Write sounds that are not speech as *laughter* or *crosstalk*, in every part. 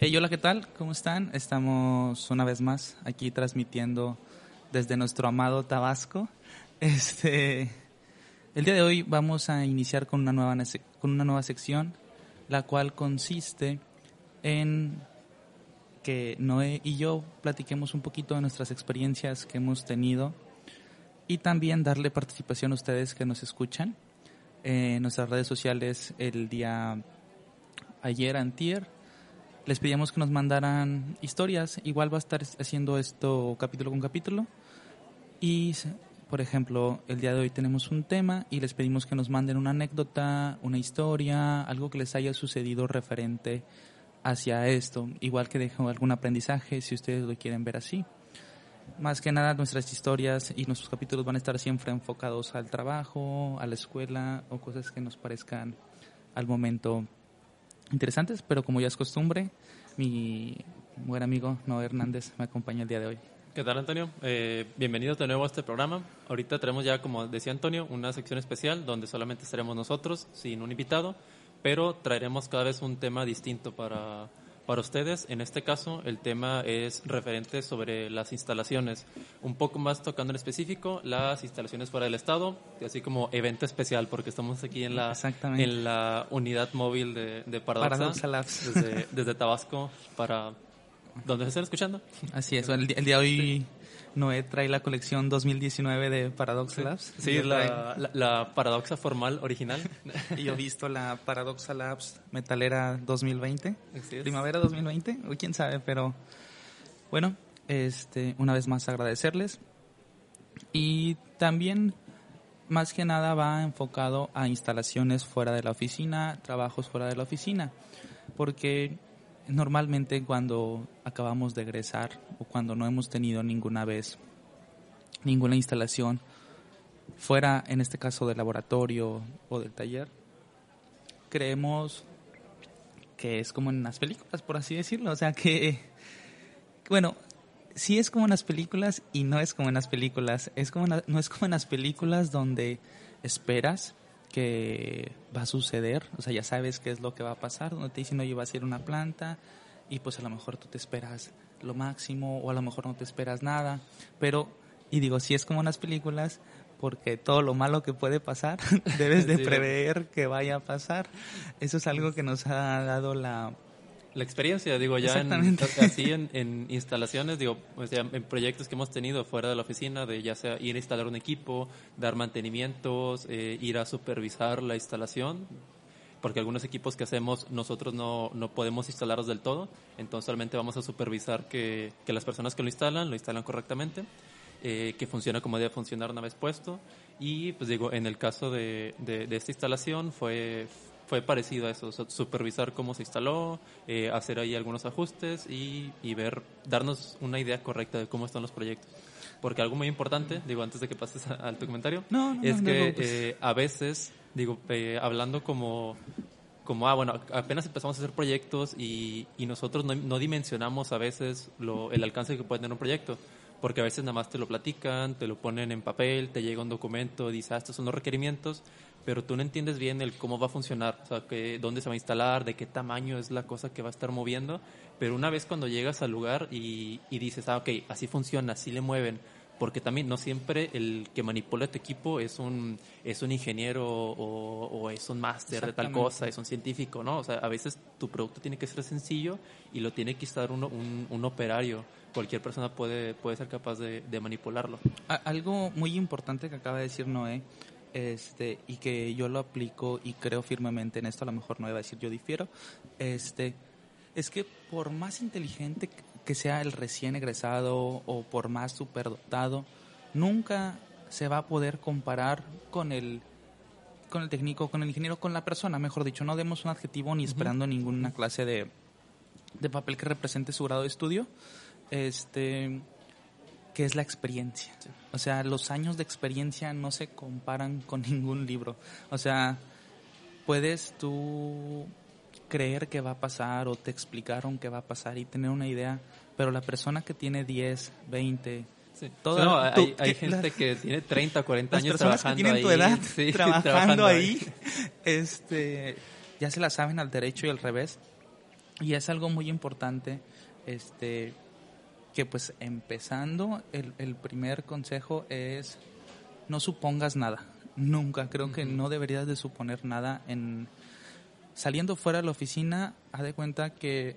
Hola, ¿qué tal? ¿Cómo están? Estamos una vez más aquí transmitiendo desde nuestro amado Tabasco. Este, el día de hoy vamos a iniciar con una nueva, con una nueva sección, la cual consiste en que Noé y yo platiquemos un poquito de nuestras experiencias que hemos tenido y también darle participación a ustedes que nos escuchan en nuestras redes sociales el día ayer, antier, les pedíamos que nos mandaran historias. Igual va a estar haciendo esto capítulo con capítulo. Y, por ejemplo, el día de hoy tenemos un tema y les pedimos que nos manden una anécdota, una historia, algo que les haya sucedido referente hacia esto. Igual que dejo algún aprendizaje si ustedes lo quieren ver así. Más que nada nuestras historias y nuestros capítulos van a estar siempre enfocados al trabajo, a la escuela o cosas que nos parezcan al momento interesantes, pero como ya es costumbre, mi buen amigo Noé Hernández me acompaña el día de hoy. ¿Qué tal, Antonio? Eh, bienvenido de nuevo a este programa. Ahorita tenemos ya, como decía Antonio, una sección especial donde solamente estaremos nosotros, sin un invitado, pero traeremos cada vez un tema distinto para, para ustedes. En este caso, el tema es referente sobre las instalaciones, un poco más tocando en específico las instalaciones fuera del estado, así como evento especial, porque estamos aquí en la, en la unidad móvil de, de Paradoxa, Labs. Desde, desde, Tabasco para donde se están escuchando. Así es, el, día de hoy Noé trae la colección 2019 de Paradox Labs. Sí, la, la, Paradoxa formal original. *laughs* y yo he visto la Paradoxa Labs Metalera 2020. Primavera 2020, o quién sabe, pero bueno, este, una vez más agradecerles. Y también, más que nada, va enfocado a instalaciones fuera de la oficina, trabajos fuera de la oficina, porque normalmente cuando acabamos de egresar o cuando no hemos tenido ninguna vez ninguna instalación fuera, en este caso, del laboratorio o del taller, creemos que es como en las películas, por así decirlo. O sea que, bueno, sí es como en las películas y no es como en las películas. Es como no es como en las películas donde esperas que va a suceder, o sea, ya sabes qué es lo que va a pasar, donde te dicen, oye, va a ser una planta y pues a lo mejor tú te esperas lo máximo o a lo mejor no te esperas nada, pero, y digo, si es como en las películas, porque todo lo malo que puede pasar, *laughs* debes de prever que vaya a pasar. Eso es algo que nos ha dado la la experiencia, digo, ya en, *laughs* así en, instalaciones, digo, o sea, en proyectos que hemos tenido fuera de la oficina, de ya sea ir a instalar un equipo, dar mantenimientos, eh, ir a supervisar la instalación, porque algunos equipos que hacemos nosotros no, no podemos instalarlos del todo, entonces solamente vamos a supervisar que, que las personas que lo instalan, lo instalan correctamente. Eh, que funciona como debe funcionar una vez puesto. Y pues digo, en el caso de, de, de esta instalación fue, fue parecido a eso, supervisar cómo se instaló, eh, hacer ahí algunos ajustes y, y, ver, darnos una idea correcta de cómo están los proyectos. Porque algo muy importante, digo, antes de que pases al tu comentario, es que eh, a veces, digo, eh, hablando como, como, ah, bueno, apenas empezamos a hacer proyectos y, y nosotros no, no, dimensionamos a veces lo, el alcance que puede tener un proyecto porque a veces nada más te lo platican, te lo ponen en papel, te llega un documento, dice, ah, estos son los requerimientos, pero tú no entiendes bien el cómo va a funcionar, o sea, que, dónde se va a instalar, de qué tamaño es la cosa que va a estar moviendo, pero una vez cuando llegas al lugar y, y dices, ah, ok, así funciona, así le mueven, porque también no siempre el que manipula tu equipo es un, es un ingeniero o, o es un máster de tal cosa, es un científico, ¿no? O sea, a veces tu producto tiene que ser sencillo y lo tiene que estar un, un, un operario. Cualquier persona puede, puede ser capaz de, de manipularlo. Algo muy importante que acaba de decir Noé este, y que yo lo aplico y creo firmemente en esto, a lo mejor no iba a decir yo difiero, este, Es que por más inteligente que sea el recién egresado o por más superdotado, nunca se va a poder comparar con el con el técnico, con el ingeniero, con la persona, mejor dicho. No demos un adjetivo ni esperando ninguna clase de, de papel que represente su grado de estudio. Este que es la experiencia. O sea, los años de experiencia no se comparan con *laughs* ningún libro. O sea, puedes tú creer que va a pasar o te explicaron que va a pasar y tener una idea, pero la persona que tiene 10, 20, Sí. hay, gente que tiene 30, 40 años trabajando que tienen tu edad *laughs* trabajando, ahí, este, ya se la saben al derecho y al revés. Y es algo muy importante, este, que pues empezando, el, el primer consejo es no supongas nada. Nunca, creo que no deberías de suponer nada en saliendo fuera de la oficina, haz de cuenta que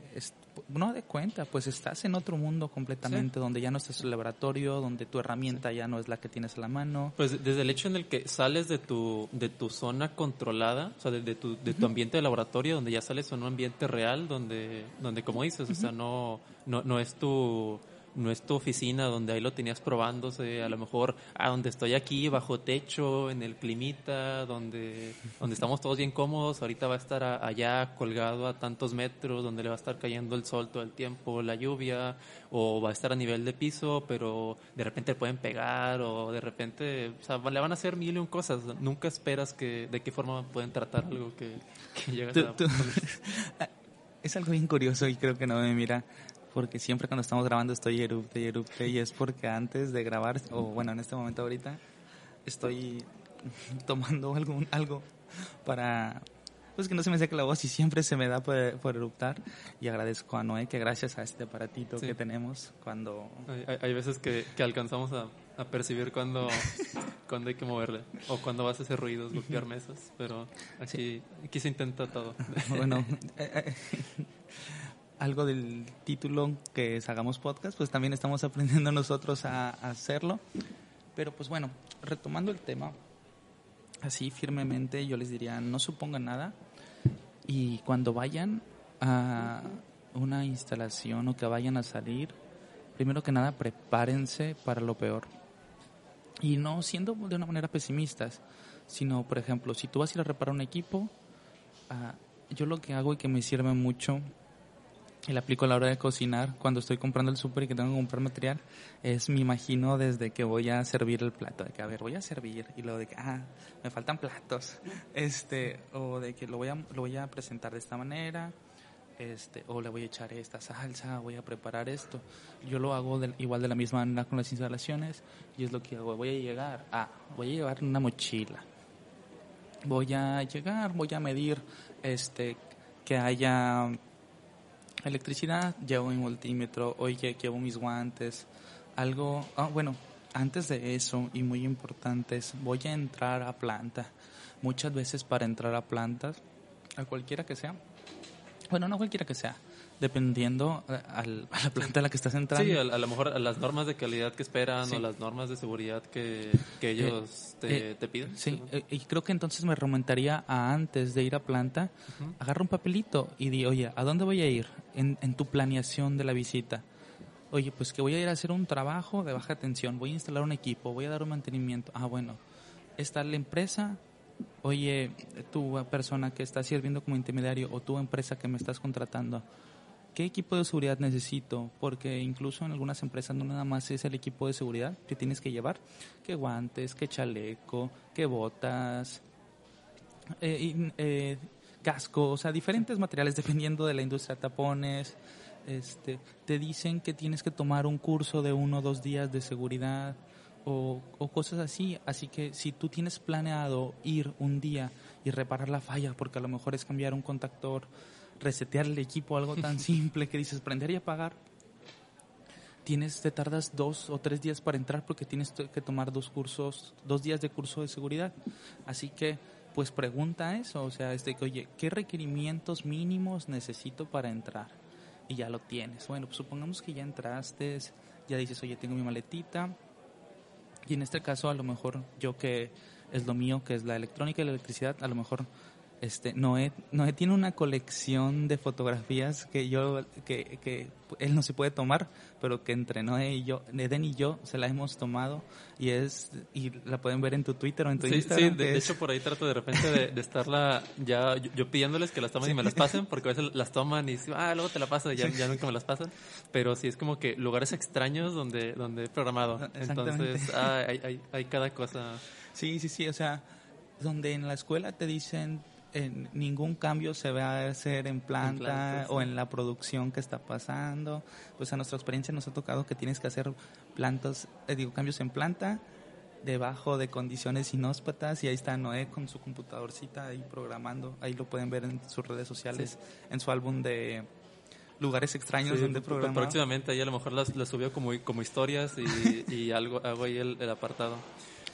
no de cuenta, pues estás en otro mundo completamente, donde ya no estás en el laboratorio, donde tu herramienta ya no es la que tienes a la mano. Pues desde el hecho en el que sales de tu, de tu zona controlada, o sea, de, tu, de tu ambiente de laboratorio, donde ya sales a un ambiente real, donde, donde como dices, o sea, no, no, no es tu no es tu oficina donde ahí lo tenías probándose, a lo mejor a donde estoy aquí bajo techo, en el climita, donde, donde estamos todos bien cómodos, ahorita va a estar allá colgado a tantos metros, donde le va a estar cayendo el sol todo el tiempo, la lluvia, o va a estar a nivel de piso, pero de repente pueden pegar, o de repente, o sea, le van a hacer mil y un cosas, nunca esperas que, de qué forma pueden tratar algo que, que *laughs* a... *laughs* Es algo bien curioso y creo que no me mira porque siempre cuando estamos grabando estoy erupte y erupte y es porque antes de grabar, o bueno, en este momento ahorita, estoy *laughs* tomando algo, algo para pues que no se me seque la voz y siempre se me da por, eruptar. Y agradezco a Noé que gracias a este aparatito que tenemos cuando... Hay, veces que, que alcanzamos a, a, percibir cuando, *laughs* cuando hay que moverle o cuando vas a hacer ruidos, golpear mesas, pero aquí, aquí se intenta todo. Bueno, *laughs* eh, eh, algo del título que es Hagamos Podcast, pues también estamos *laughs* aprendiendo nosotros a, hacerlo. Pero pues bueno, retomando el tema, así firmemente yo les diría, no supongan nada y cuando vayan a una instalación o que vayan a salir, primero que nada prepárense para lo peor. Y no siendo de una manera pesimistas, sino, por ejemplo, si tú vas a ir a reparar un equipo, ah, yo lo que hago y que me sirve mucho y la aplico a la hora de cocinar. Cuando estoy comprando el súper y que tengo que comprar material es me imagino desde que voy a servir el plato de que a ver voy a servir y luego de que ah me faltan platos *laughs* este o de que lo voy a lo voy a presentar de esta manera este o le voy a echar esta salsa voy a preparar esto. Yo lo hago igual de la misma manera con las instalaciones y es lo que hago. Voy a llegar ah voy a llevar una mochila. Voy a llegar voy a medir este que haya electricidad, llevo mi multímetro, oye, llevo mis guantes, algo, ah, bueno, antes de eso y muy importante es, voy a entrar a planta. Muchas veces para entrar a plantas, a cualquiera que sea, bueno, no cualquiera que sea, dependiendo eh, a la planta a la que estás entrando. Sí, a, lo mejor a las normas de calidad que esperan o las normas de seguridad que, que eh, ellos te, eh, te, piden. Sí, y creo que entonces me remontaría a antes de ir a planta, agarra un papelito y di, oye, ¿a dónde voy a ir en, en tu planeación de la visita? Oye, pues que voy a ir a hacer un trabajo de baja tensión, voy a instalar un equipo, voy a dar un mantenimiento. Ah, bueno, está la empresa, oye, tu persona que está sirviendo como intermediario o tu empresa que me estás contratando, ¿qué equipo de seguridad necesito? Porque incluso en algunas empresas no nada más es el equipo de seguridad que tienes que llevar, qué guantes, qué chaleco, qué botas, eh, eh, casco, o sea, diferentes materiales dependiendo de la industria, tapones, este, te dicen que tienes que tomar un curso de uno o dos días de seguridad o, o cosas así. Así que si tú tienes planeado ir un día y reparar la falla, porque a lo mejor es cambiar un contactor, resetear el equipo, algo tan *laughs* simple que dices prender y apagar, tienes, te tardas dos o tres días para entrar porque tienes que tomar dos cursos, dos días de curso de seguridad. Así que, pues pregunta eso, o sea, este que, oye, ¿qué requerimientos mínimos necesito para entrar? Y ya lo tienes. Bueno, pues supongamos que ya entraste, ya dices, oye, tengo mi maletita. Y en este caso, a lo mejor yo que es lo mío, que es la electrónica y la electricidad, a lo mejor este, Noé, Noé tiene una colección de fotografías que yo, que, que él no se puede tomar, pero que entre Noé y yo, Eden y yo se la hemos tomado y es, y la pueden ver en tu Twitter o en tu Instagram. Sí, de, hecho por ahí trato de repente de, estarla ya, yo, pidiéndoles que las tomen y me las *laughs* pasen, porque a veces las toman y ah, luego te la paso y ya, ya nunca me las pasan, pero sí es como que lugares extraños donde, donde he programado, entonces ah, hay, hay, hay cada cosa. Sí, sí, sí, o sea, donde en la escuela te dicen en ningún cambio se va a hacer en planta, o en la producción que está pasando. Pues a nuestra experiencia nos ha tocado que tienes que hacer plantas, eh, digo, cambios en planta debajo de condiciones inhóspitas y ahí está Noé con su computadorcita ahí programando. Ahí lo pueden ver en sus redes sociales, en su álbum de lugares extraños donde programar. Próximamente ahí a lo mejor las, subió como, como historias y, *laughs* algo hago ahí el apartado.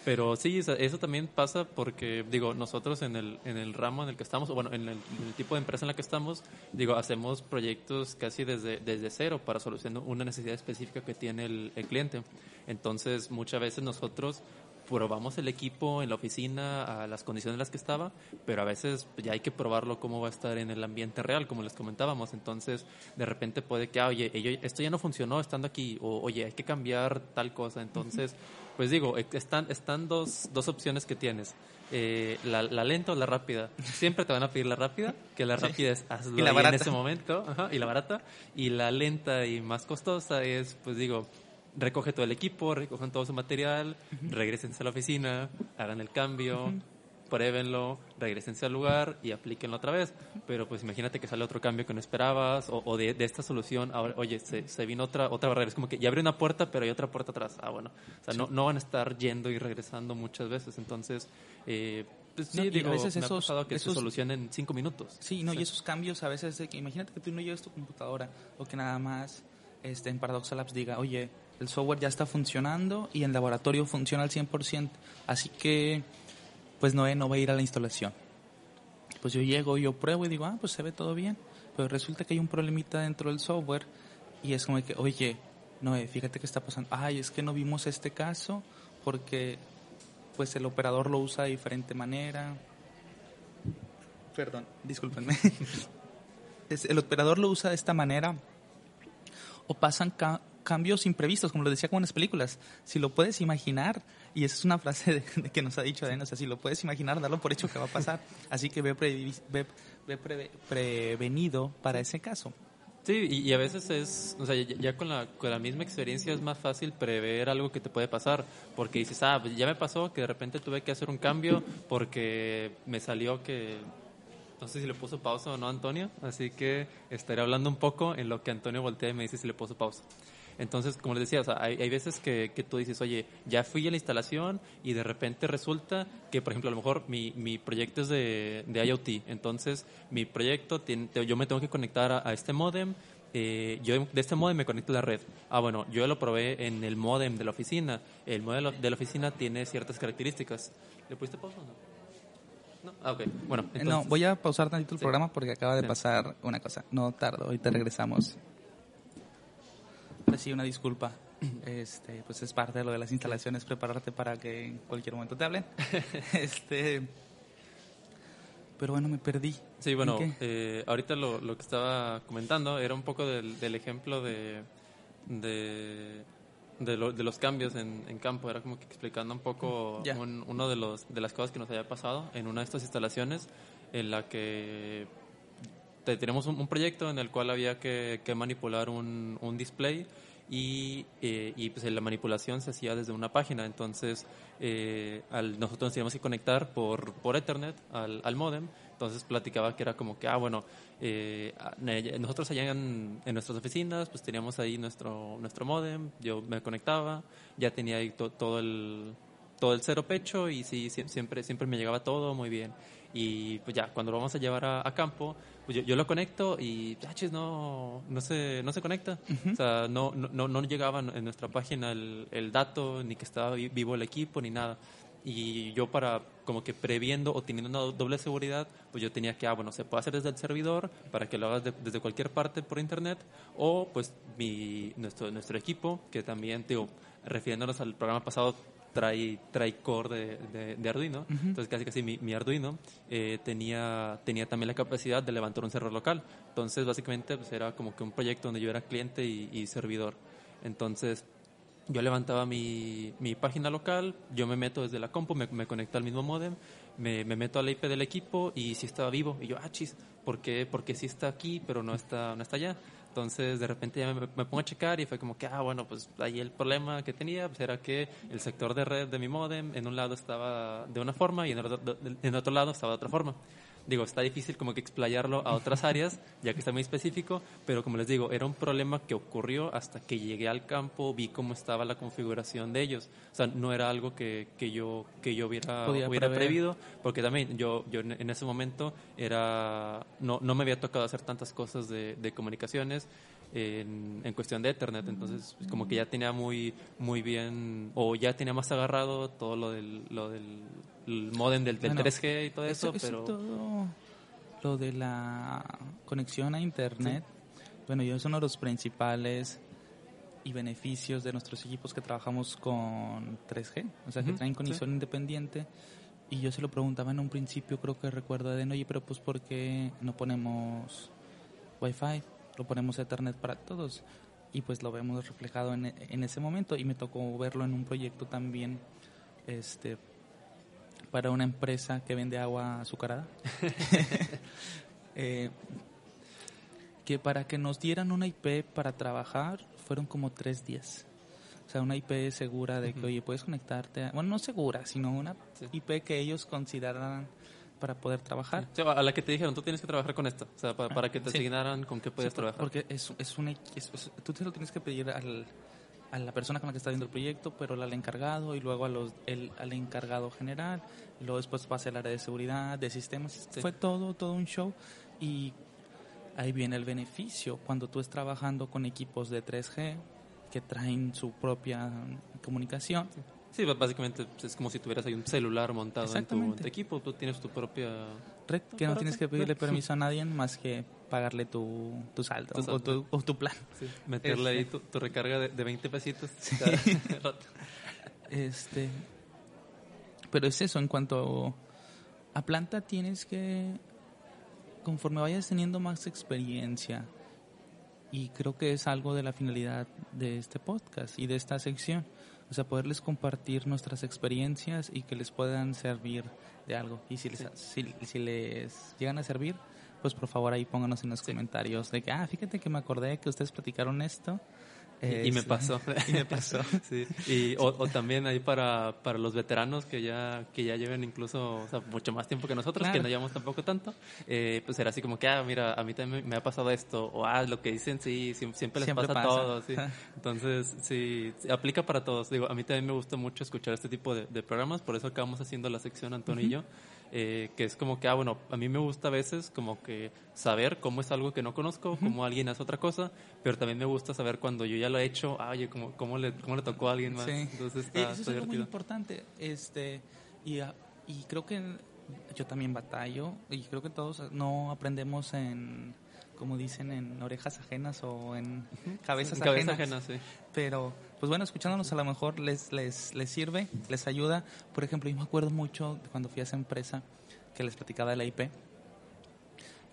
Pero sí, eso también pasa porque, digo, nosotros en el, en el ramo en el que estamos, bueno, en el, tipo de empresa en la que estamos, digo, hacemos proyectos casi desde, desde cero para solucionar una necesidad específica que tiene el, el cliente. Entonces, muchas veces nosotros probamos el equipo en la oficina a las condiciones en las que estaba, pero a veces ya hay que probarlo cómo va a estar en el ambiente real, como les comentábamos. Entonces, de repente puede que, ah, oye, esto ya no funcionó estando aquí, o oye, hay que cambiar tal cosa. Entonces, pues digo, están, están dos, dos opciones que tienes. Eh, la, lenta o la rápida. Siempre te van a pedir la rápida, que la rápida es hazlo en ese momento, y la barata. Y la lenta y más costosa es, pues digo, recoge todo el equipo, recogen todo su material, regresen a la oficina, hagan el cambio, pruébenlo, regresense al lugar y aplíquenlo otra vez. Pero pues imagínate que sale otro cambio que no esperabas o, de, esta solución, ahora, oye, se, vino otra otra barrera. Es como que ya abrió una puerta, pero hay otra puerta atrás. Ah, bueno. O sea, no, no van a estar yendo y regresando muchas veces. Entonces, eh, pues sí, digo, a veces me esos, ha que se solucionen en cinco minutos. Sí, no, y esos cambios a veces, de que, imagínate que tú no lleves tu computadora o que nada más este, en Paradox Labs diga, oye, el software ya está funcionando y en laboratorio funciona al 100%, así que pues Noé no va a ir a la instalación. Pues yo llego, yo pruebo y digo, ah, pues se ve todo bien. Pero resulta que hay un problemita dentro del software y es como que, oye, Noé, fíjate qué está pasando. Ay, es que no vimos este caso porque pues el operador lo usa de diferente manera. Perdón, discúlpenme. *laughs* el operador lo usa de esta manera o pasan cambios imprevistos, como lo decía con las películas. Si lo puedes imaginar, y esa es una frase de, que nos ha dicho Adena, o sea, si lo puedes imaginar, dalo por hecho que va a pasar. Así que ve, prevenido para ese caso. Sí, y, a veces es, o sea, ya, con, la, con la misma experiencia es más fácil prever algo que te puede pasar, porque dices, ah, pues ya me pasó que de repente tuve que hacer un cambio porque me salió que no sé si le puso pausa o no Antonio, así que estaré hablando un poco en lo que Antonio voltea y me dice si le puso pausa. Entonces, como les decía, o sea, hay, hay, veces que, que, tú dices, oye, ya fui a la instalación y de repente resulta que, por ejemplo, a lo mejor mi, mi proyecto es de, de IoT. Entonces, mi proyecto, tiene, yo me tengo que conectar a, este modem. Eh, yo de este modem me conecto a la red. Ah, bueno, yo lo probé en el modem de la oficina. El modem de la oficina tiene ciertas características. ¿Le pusiste pausa o no? No, ah, okay. bueno, entonces... no, voy a pausar tantito el programa porque acaba de pasar una cosa. No tardo, ahorita regresamos. Pues sí, una disculpa. *clears throat* Este, pues es parte de lo de las instalaciones, prepararte para que en cualquier momento te hablen. *laughs* *laughs* este, pero bueno, me perdí. Sí, bueno, eh, ahorita lo, lo, que estaba comentando era un poco del, del ejemplo de, de, de, los cambios en, en, campo. Era como que explicando un poco uno de, los, de las cosas que nos había pasado en una de estas instalaciones en la que tenemos un, proyecto en el cual había que, manipular un, display y, eh, y pues la manipulación se hacía desde una página. Entonces, eh, al, nosotros teníamos que conectar por, por Ethernet al, al modem. Entonces platicaba que era como que, ah, bueno, eh, nosotros allá en, en, nuestras oficinas, pues teníamos ahí nuestro, nuestro modem, yo me conectaba, ya tenía ahí todo el todo el cero pecho y sí, siempre, siempre me llegaba todo muy bien. Y pues ya, cuando lo vamos a llevar a, campo, pues yo, lo conecto y, no, no, se, no se conecta. O sea, no, no, no llegaba en nuestra página el, el dato, ni que estaba vivo el equipo, ni nada. Y yo para, como que previendo o teniendo una doble seguridad, pues yo tenía que, ah, bueno, se puede hacer desde el servidor para que lo hagas desde cualquier parte por internet, o pues mi, nuestro, nuestro equipo, que también, digo, refiriéndonos al programa pasado, trae, trae core de, Arduino. Entonces, casi casi mi, mi Arduino eh, tenía, tenía también la capacidad de levantar un servidor local. Entonces, básicamente, pues era como que un proyecto donde yo era cliente y, servidor. Entonces, yo levantaba mi, mi, página local, yo me meto desde la compu, me, me conecto al mismo modem, me, me, meto a la IP del equipo y si estaba vivo. Y yo, ah, chis, ¿por qué? Porque sí está aquí, pero no está, no está allá. Entonces, de repente ya me, pongo a checar y fue como que, ah, bueno, pues ahí el problema que tenía pues, era que el sector de red de mi modem en un lado estaba de una forma y en otro, en otro lado estaba de otra forma digo, está difícil como que explayarlo a otras áreas, ya que está muy específico, pero como les digo, era un problema que ocurrió hasta que llegué al campo, vi cómo estaba la configuración de ellos. O sea, no era algo que, que yo, que yo hubiera, hubiera previsto, porque también yo, yo en ese momento era, no, no me había tocado hacer tantas cosas de, de comunicaciones, en, en, cuestión de Ethernet. Entonces, como que ya tenía muy, muy bien, o ya tenía más agarrado todo lo del, lo del modem del, 3G y todo eso, pero... todo lo de la conexión a Internet, bueno, yo es uno de los principales y beneficios de nuestros equipos que trabajamos con 3G, o sea, que traen conexión independiente. Y yo se lo preguntaba en un principio, creo que recuerdo de, oye, pero pues ¿por qué no ponemos Wi-Fi? lo ponemos Ethernet para todos y pues lo vemos reflejado en, en, ese momento y me tocó verlo en un proyecto también este para una empresa que vende agua azucarada. *laughs* Eh, que para que nos dieran una IP para trabajar fueron como tres días. O sea una IP segura de que oye puedes conectarte bueno no segura sino una IP que ellos consideraran para poder trabajar. a la que te dijeron, tú tienes que trabajar con esto, o sea, para, que te asignaran con qué puedes trabajar. Porque es, es, un, tú te lo tienes que pedir al, a la persona con la que está viendo el proyecto, pero al encargado y luego a los, el, al encargado general, y luego después pasa el área de seguridad, de sistemas, fue todo, todo un show y ahí viene el beneficio. Cuando tú estás trabajando con equipos de 3G que traen su propia comunicación. Sí, básicamente es como si tuvieras ahí un celular montado en tu, equipo, tú tienes tu propia red, que no tienes que pedirle permiso a nadie más que pagarle tu, tu saldo, o, tu, o, tu, plan. meterle ahí este. tu, recarga de, de, 20 pesitos. *laughs* este, pero es eso, en cuanto a planta tienes que, conforme vayas teniendo más experiencia, y creo que es algo de la finalidad de este podcast y de esta sección, o sea, poderles compartir nuestras experiencias y que les puedan servir de algo. Y si les, si, les llegan a servir, pues por favor ahí pónganos en los comentarios de que, ah, fíjate que me acordé que ustedes platicaron esto y, me pasó. *laughs* y me pasó. *laughs* sí. Y, o, también ahí para, para los veteranos que ya, que ya lleven incluso o sea, mucho más tiempo que nosotros, que no llevamos tampoco tanto, eh, pues era así como que, ah, mira, a mí también me ha pasado esto, o ah, lo que dicen, sí, siempre, les pasa, a todos. ¿sí? *laughs* Entonces, sí, aplica para todos. Digo, a mí también me gusta mucho escuchar este tipo de, de programas, por eso acabamos haciendo la sección Antonio y yo. Eh, que es como que, ah, bueno, a mí me gusta a veces como que saber cómo es algo que no conozco, cómo alguien hace otra cosa, pero también me gusta saber cuando yo ya lo he hecho, ah, oye, ¿cómo, cómo, le, cómo le tocó a alguien más? Entonces está, Eso es muy importante, este, y, ah, y creo que yo también batallo, y creo que todos no aprendemos en como dicen, en orejas ajenas o en cabezas ajenas. sí. Pero, pues bueno, escuchándonos a lo mejor les, les, les sirve, les ayuda. Por ejemplo, yo me acuerdo mucho cuando fui a esa empresa que les platicaba de la IP,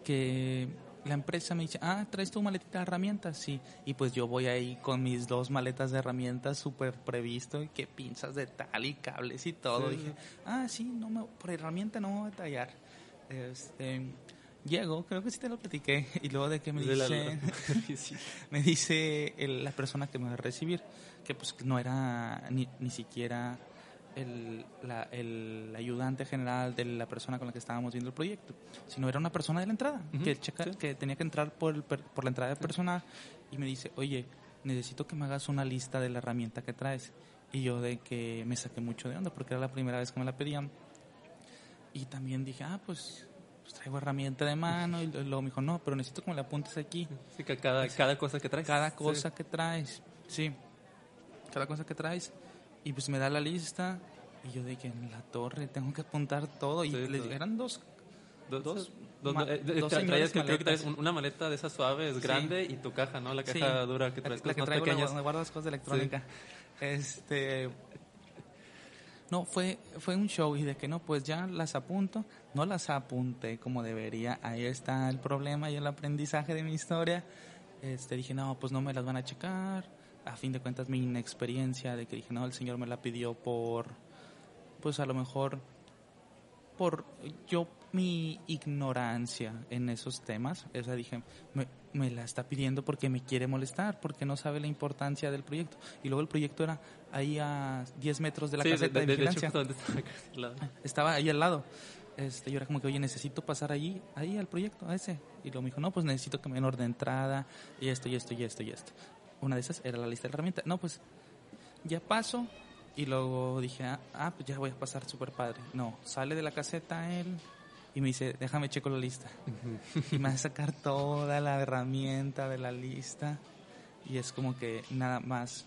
que la empresa me dice, ah, ¿traes tu maletita de herramientas? Sí. Y pues yo voy ahí con mis dos maletas de herramientas súper previsto, y que pinzas de tal y cables y todo. Dije, ah, sí, no me, por herramienta no me voy a tallar. Este, Llego, creo que sí te lo platiqué, y luego de que me dice, *laughs* *laughs* me dice la persona que me va a recibir, que pues no era ni, ni siquiera el, el, ayudante general de la persona con la que estábamos viendo el proyecto, sino era una persona de la entrada, que, checa, que tenía que entrar por, por la entrada de personal y me dice, oye, necesito que me hagas una lista de la herramienta que traes. Y yo de que me saqué mucho de onda porque era la primera vez que me la pedían. Y también dije, ah, pues pues traigo herramienta de mano y luego me dijo, no, pero necesito que me la apuntes aquí. Sí, que cada, cada cosa que traes. Cada cosa que traes, sí. Cada cosa que traes. Y pues me da la lista y yo dije, en la torre tengo que apuntar todo. Y les, eran dos... Dos, dos, dos, eh, traías, creo que traes una maleta de esas suaves, grande, y tu caja, ¿no? La caja dura que traes. La, que traigo donde guardas cosas de electrónica. Este, No, fue, fue un show y de que no, pues ya las apunto. No las apunté como debería. Ahí está el problema y el aprendizaje de mi historia. Este, dije, no, pues no me las van a checar. A fin de cuentas, mi inexperiencia de que dije, no, el Señor me la pidió por, pues a lo mejor, por yo mi ignorancia en esos temas. O sea, dije, me, me, la está pidiendo porque me quiere molestar, porque no sabe la importancia del proyecto. Y luego el proyecto era ahí a 10 metros de la caseta de, vigilancia. *laughs* estaba ahí al lado. Este, yo era como que, oye, necesito pasar allí, ahí al proyecto, a ese. Y luego me dijo, no, pues necesito que me den orden de entrada, y esto, y esto, y esto, y esto. Una de esas era la lista de herramientas. No, pues ya paso, y luego dije, ah, ah pues ya voy a pasar súper padre. No, sale de la caseta él, y me dice, déjame checo la lista. y me va a sacar toda la herramienta de la lista y es como que nada más.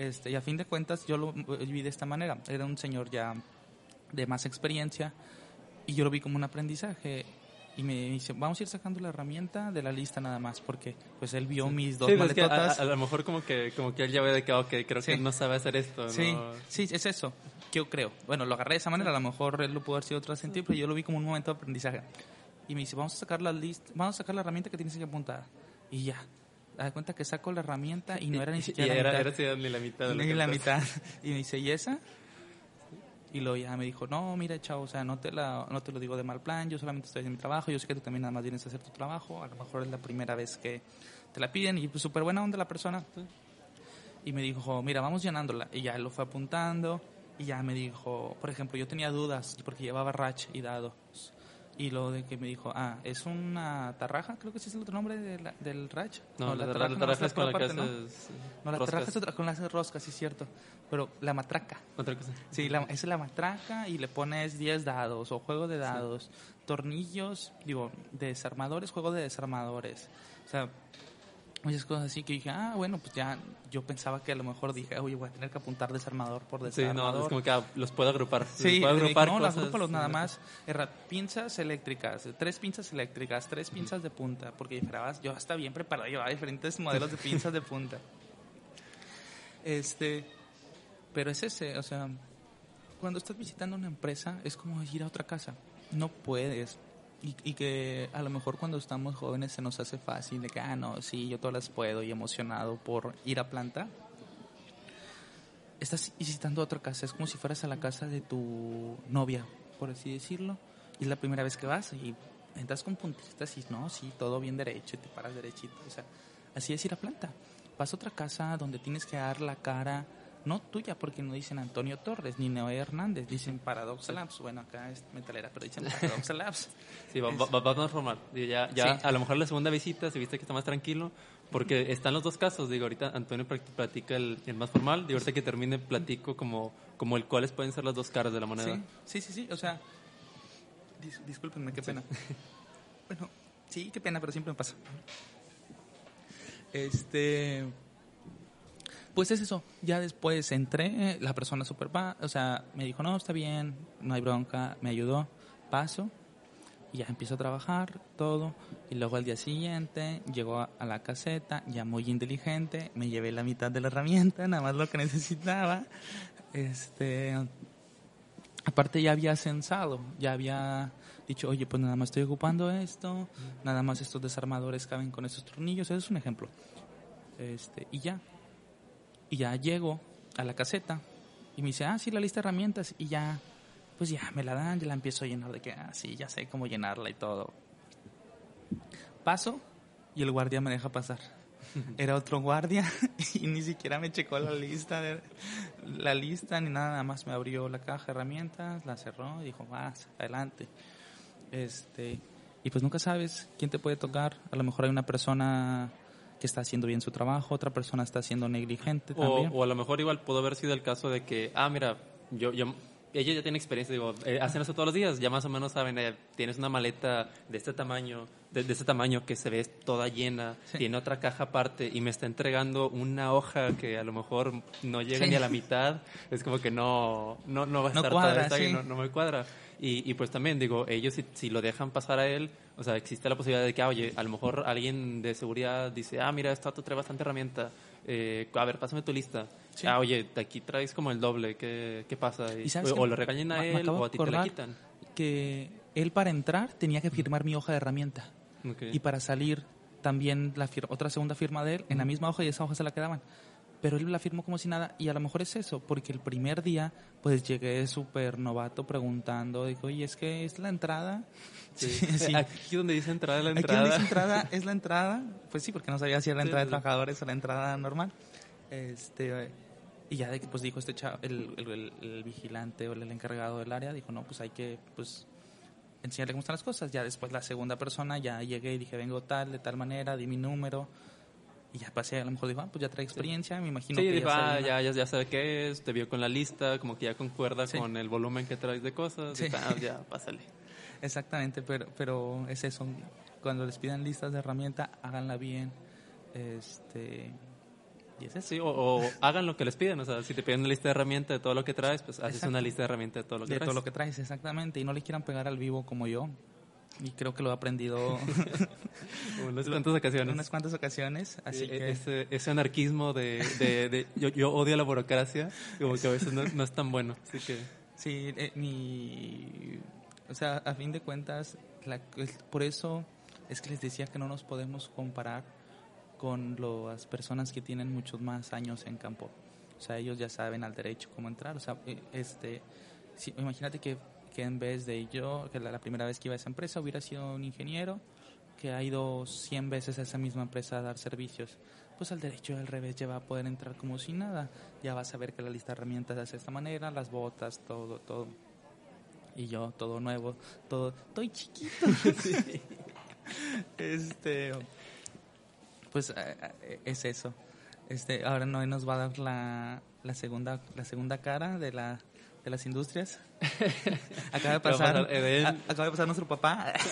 Este, y a fin de cuentas yo lo vi de esta manera. Era un señor ya de más experiencia y yo lo vi como un aprendizaje y me dice, vamos a ir sacando la herramienta de la lista nada más, porque pues él vio mis dos sí, a, lo mejor como que, como que él ya ve de que, ok, creo que no sabe hacer esto. Sí, sí, es eso, yo creo. Bueno, lo agarré de esa manera, a lo mejor él lo pudo haber sido otro sentido, pero yo lo vi como un momento de aprendizaje. Y me dice, vamos a sacar la lista, vamos a sacar la herramienta que tienes que apuntar. Y ya, da cuenta que saco la herramienta y no era ni siquiera y la mitad. ni la mitad. ni la mitad. *laughs* Y me dice, ¿y esa? Y luego ya me dijo, no, mira, chao, o sea, no te, la, no te lo digo de mal plan, yo solamente estoy en mi trabajo, yo sé que tú también nada más vienes a hacer tu trabajo, a lo mejor es la primera vez que te la piden y pues súper buena onda la persona. Y me dijo, mira, vamos llenándola. Y ya lo fue apuntando y ya me dijo, por ejemplo, yo tenía dudas porque llevaba rach y dados. Y lo de que me dijo, ah, ¿es una tarraja? Creo que ese es el otro nombre del Rach. No, la, tarraja, es con la que haces ¿no? la tarraja es otra, con las roscas, sí es cierto. Pero la matraca. Otra cosa. Sí, la, es la matraca y le pones 10 dados o juego de dados. Tornillos, digo, desarmadores, juego de desarmadores. O sea, muchas cosas así que dije, ah, bueno, pues ya yo pensaba que a lo mejor dije, oye, voy a tener que apuntar desarmador por desarmador. Sí, no, es como que ah, los puedo agrupar. Sí, puedo agrupar no, las agrúpalos nada más. Era pinzas eléctricas, tres pinzas eléctricas, tres pinzas de punta, porque esperabas, yo estaba bien preparado, llevaba diferentes modelos de pinzas de punta. Este, pero es ese, o sea, cuando estás visitando una empresa es como ir a otra casa. No puedes y, que a lo mejor cuando estamos jóvenes se nos hace fácil de que, ah, no, sí, yo todas las puedo y emocionado por ir a planta. Estás visitando otra casa, es como si fueras a la casa de tu novia, por así decirlo, y es la primera vez que vas y entras con puntistas y no, sí, todo bien derecho te paras derechito. O sea, así es ir a planta. Vas a otra casa donde tienes que dar la cara no tuya, porque no dicen Antonio Torres ni Noé Hernández, dicen Paradox Labs. Bueno, acá es metalera, pero dicen *laughs* Paradox Labs. sí, va, va, a formal. Ya, ya a lo mejor la segunda visita se viste que está más tranquilo, porque están los dos casos. Digo, ahorita Antonio platica el, más formal, digo, ahorita que termine platico como, como el cuáles pueden ser las dos caras de la moneda. Sí, sí, sí, o sea, discúlpenme, qué pena. *laughs* bueno, sí, qué pena, pero siempre me pasa. Este pues es eso, ya después entré, la persona super o sea, me dijo, no, está bien, no hay bronca, me ayudó, paso, y ya empiezo a trabajar, todo, y luego al día siguiente llegó a, la caseta, ya muy inteligente, me llevé la mitad de la herramienta, *laughs* nada más lo que necesitaba, este, aparte ya había censado, ya había dicho, oye, pues nada más estoy ocupando esto, nada más estos desarmadores caben con estos tornillos, ese es un ejemplo, este, y ya, y ya llego a la caseta y me dice, ah, sí, la lista de herramientas. Y ya, pues ya me la dan, ya la empiezo a llenar de que, ah, sí, ya sé cómo llenarla y todo. Paso y el guardia me deja pasar. *laughs* Era otro guardia *laughs* y ni siquiera me checó la lista, de, la lista ni nada, nada más me abrió la caja de herramientas, la cerró y dijo, vas, adelante. Este, y pues nunca sabes quién te puede tocar. A lo mejor hay una persona que está haciendo bien su trabajo, otra persona está siendo negligente también. O a lo mejor igual pudo haber sido el caso de que, ah, mira, yo, yo ella ya tiene experiencia, digo, eh, hacen eso todos los días, ya más o menos saben, eh, tienes una maleta de este tamaño, de, este tamaño que se ve toda llena, tiene otra caja aparte y me está entregando una hoja que a lo mejor no llega ni a la mitad, es como que no, no, no va a estar cuadra, ahí, no, no me cuadra. Y, pues también, digo, ellos si, si, lo dejan pasar a él, o sea, existe la posibilidad de que, ah, oye, a lo mejor alguien de seguridad dice, ah, mira, esta trae bastante herramienta, eh, a ver, pásame tu lista. Ah, oye, aquí traes como el doble, ¿qué, qué pasa? o, lo regañan a él o a ti te la quitan. Que él para entrar tenía que firmar mi hoja de herramienta. Y para salir también la otra segunda firma de él en la misma hoja y esa hoja se la quedaban pero él la firmó como si nada y a lo mejor es eso, porque el primer día pues llegué súper novato preguntando, digo, oye, es que es la entrada. Sí. *laughs* Aquí donde dice entrada, la entrada. Aquí donde dice entrada *laughs* es la entrada, pues sí, porque no sabía si era la entrada de trabajadores o la entrada normal. Este, y ya de que pues dijo este chavo, el, el, el, vigilante o el encargado del área, dijo, no, pues hay que pues enseñarle cómo están las cosas. Ya después la segunda persona, ya llegué y dije, vengo tal, de tal manera, di mi número y ya pasé, a lo mejor dijo, ah, pues ya trae experiencia, me imagino sí, que dijo, ya, ah, ya, ya, sabe qué es, te vio con la lista, como que ya concuerda con el volumen que traes de cosas, sí. Ah, ya, *laughs* pásale. Exactamente, pero, pero es eso, cuando les pidan listas de herramienta, háganla bien, este... Y es eso. Sí, o, hagan lo que les piden, o sea, si te piden una lista de herramientas de todo lo que traes, pues haces una lista de herramientas de todo lo que de traes. todo lo que traes, exactamente, y no le quieran pegar al vivo como yo, y creo que lo he aprendido *laughs* unas cuantas ocasiones. unas cuantas ocasiones, así que... Ese, ese anarquismo de, de, yo, yo, odio la burocracia, como que a veces no, no es tan bueno, así que... Sí, eh, mi... O sea, a fin de cuentas, la, por eso es que les decía que no nos podemos comparar con las personas que tienen muchos más años en campo. O sea, ellos ya saben al derecho cómo entrar. O sea, eh, este, imagínate que que en vez de yo, que la, primera vez que iba a esa empresa hubiera sido un ingeniero que ha ido 100 veces a esa misma empresa a dar servicios, pues al derecho al revés ya va a poder entrar como si nada. Ya va a saber que la lista de herramientas es de esta manera, las botas, todo, todo. Y yo, todo nuevo, todo, estoy chiquito. *laughs* Este, pues eh, eh, es eso. Este, ahora no nos va a dar la, la segunda, la segunda cara de la de las industrias. *laughs* acaba de pasar, acaba de pasar nuestro papá. *laughs*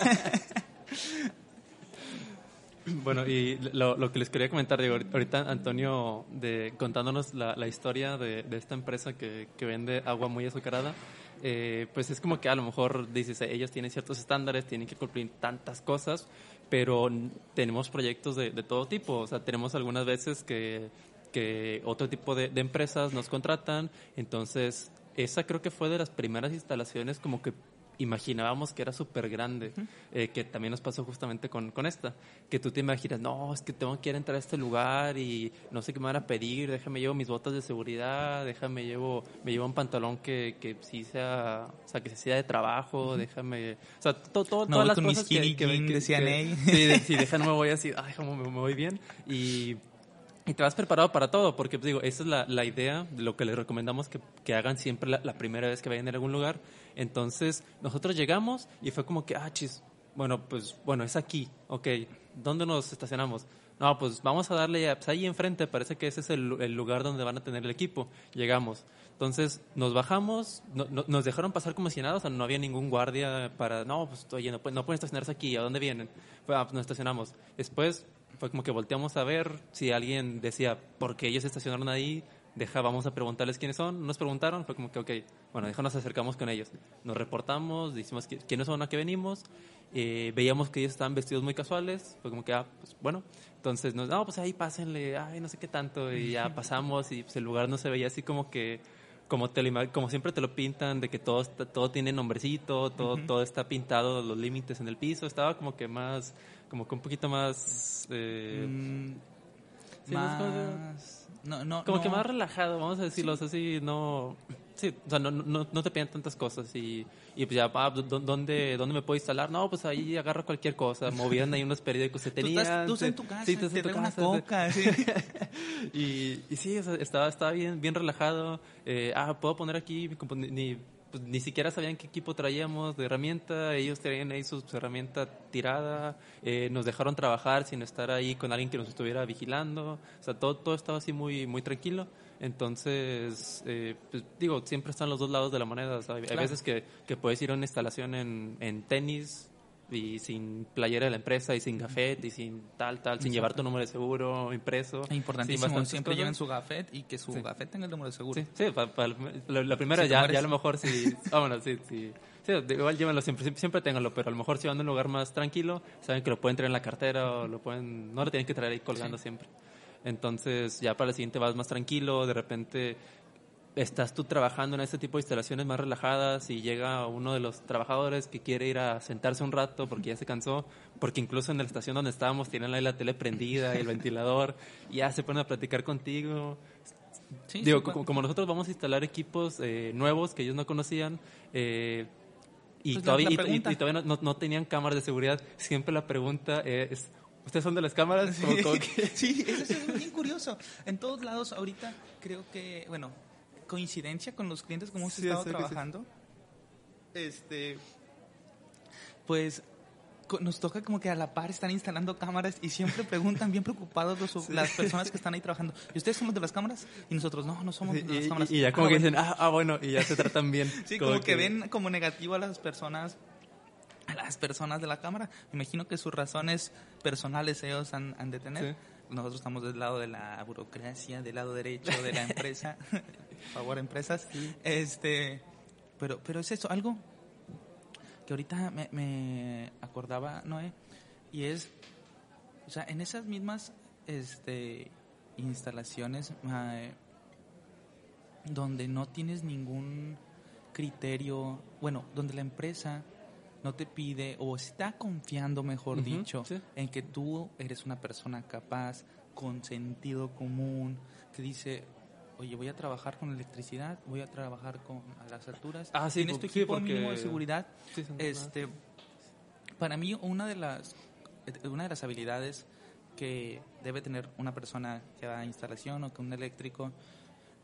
bueno, y lo, lo, que les quería comentar, digo, ahorita Antonio de, contándonos la, la historia de, de, esta empresa que, que, vende agua muy azucarada, eh, pues es como que a lo mejor dices, ellos tienen ciertos estándares, tienen que cumplir tantas cosas, pero tenemos proyectos de, de todo tipo, o sea, tenemos algunas veces que que otro tipo de, de, empresas nos contratan, entonces esa creo que fue de las primeras instalaciones como que imaginábamos que era súper grande, eh, que también nos pasó justamente con, con, esta, que tú te imaginas, no, es que tengo que ir a entrar a este lugar y no sé qué me van a pedir, déjame llevo mis botas de seguridad, déjame llevo, me llevo un pantalón que, que sí sea, o sea, que sea de trabajo, déjame, o sea, todo, todas las cosas que, que, decían sí, sí, déjame, me voy así, ay, déjame, me voy bien y y te vas preparado para todo, porque pues, digo, esa es la, la idea, de lo que les recomendamos que, que hagan siempre la, primera vez que vayan a algún lugar. Entonces, nosotros llegamos y fue como que, ah, chis, bueno, pues, bueno, es aquí, ok, ¿dónde nos estacionamos? No, pues vamos a darle, pues ahí enfrente, parece que ese es el, el, lugar donde van a tener el equipo. Llegamos. Entonces, nos bajamos, no, nos dejaron pasar como si nada, o sea, no había ningún guardia para, no, pues, oye, no, no pueden estacionarse aquí, ¿a dónde vienen? Fue, ah, pues nos estacionamos. Después, fue como que volteamos a ver si alguien decía, ¿por qué ellos se estacionaron ahí? Deja, vamos a preguntarles quiénes son. Nos preguntaron, fue como que, ok, bueno, deja, nos acercamos con ellos. Nos reportamos, decimos quiénes son a qué venimos. Eh, veíamos que ellos estaban vestidos muy casuales. Fue como que, ah, pues bueno. Entonces, nos, no, pues ahí pásenle, ay, no sé qué tanto. Y ya *laughs* pasamos y pues, el lugar no se veía así como que como te como siempre te lo pintan de que todo todo tiene nombrecito todo todo está pintado los límites en el piso estaba como que más como que un poquito más... Eh, mm, más... no, no, como que más relajado, vamos a decirlo así, no... Sí, o sea, no, no, no te piden tantas cosas y, y pues ya, ah, ¿dónde, ¿dónde me puedo instalar? No, pues ahí agarra cualquier cosa. Movían ahí unos periódicos que tenían. Tú estás, en tu casa, sí, te, en una coca. Sí. *laughs* y, y sí, estaba, estaba bien, bien relajado. Eh, ah, puedo poner aquí ni, pues, ni siquiera sabían qué equipo traíamos de herramienta, ellos tenían ahí su, herramienta tirada, eh, nos dejaron trabajar sin estar ahí con alguien que nos estuviera vigilando, o sea, todo, todo estaba así muy, muy tranquilo. Entonces, eh, pues, digo, siempre están los dos lados de la moneda. Hay veces que, que, puedes ir a una instalación en, en tenis y sin playera de la empresa y sin gafet y sin tal, tal, sin llevar tu número de seguro impreso. Es importantísimo, siempre lleven su gafet y que su gafet tenga el número de seguro. Sí, sí la, primera ya, ya a lo mejor sí, *laughs* vámonos, sí, sí, Sí, igual llévenlo siempre, siempre ténganlo, pero a lo mejor si van a un lugar más tranquilo, saben que lo pueden traer en la cartera o lo pueden, no lo tienen que traer ahí colgando siempre. Entonces, ya para el siguiente vas más tranquilo, de repente estás tú trabajando en este tipo de instalaciones más relajadas y llega uno de los trabajadores que quiere ir a sentarse un rato porque ya se cansó, porque incluso en la estación donde estábamos tienen ahí la tele prendida y el ventilador, y ya se ponen a platicar contigo. Digo, como, nosotros vamos a instalar equipos eh, nuevos que ellos no conocían, eh, y, pues todavía, y, todavía no, no, tenían cámaras de seguridad, siempre la pregunta es, ¿Ustedes son de las cámaras? *laughs* *laughs* Sí, eso es bien curioso. En todos lados ahorita creo que, bueno, coincidencia con los clientes como hemos estado trabajando. Este, pues nos toca como que a la par están instalando cámaras y siempre preguntan bien preocupados *laughs* las personas que están ahí trabajando. ¿Y ustedes somos de las cámaras? Y nosotros, no, no somos de las cámaras. Y, ya como ah, que dicen, ah, ah, bueno, y ya se tratan bien. *laughs* sí, como, que... ven como negativo a las personas a las personas de la cámara. Me imagino que sus razones personales ellos han, de tener. Nosotros estamos del lado de la burocracia, del lado derecho de la empresa. *laughs* favor, empresas. Este, pero, pero es eso, algo que ahorita me, me acordaba, Noé, y es, o sea, en esas mismas este, instalaciones donde no tienes ningún criterio, bueno, donde la empresa no te pide o está confiando, mejor dicho, en que tú eres una persona capaz, con sentido común, que dice, oye, voy a trabajar con electricidad, voy a trabajar con a las alturas, ah, sí, tienes tu equipo mínimo de seguridad. este, para mí una de las una de las habilidades que debe tener una persona que haga instalación o que un eléctrico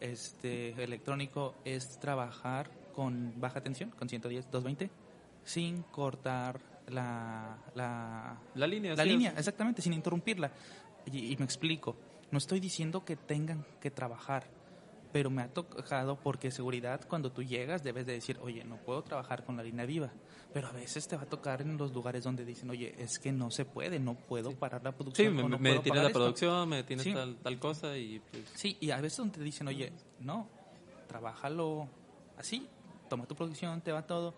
este electrónico es trabajar con baja tensión, con 110, 220 sin cortar la, la, la línea. La línea, exactamente, sin interrumpirla. Y, me explico, no estoy diciendo que tengan que trabajar, pero me ha tocado porque seguridad cuando tú llegas debes de decir, oye, no puedo trabajar con la línea viva, pero a veces te va a tocar en los lugares donde dicen, oye, es que no se puede, no puedo parar la producción. Sí, me, me detiene la producción, me detiene tal, tal, cosa y pues... Sí, y a veces donde te dicen, oye, no, trabájalo así, toma tu producción, te va todo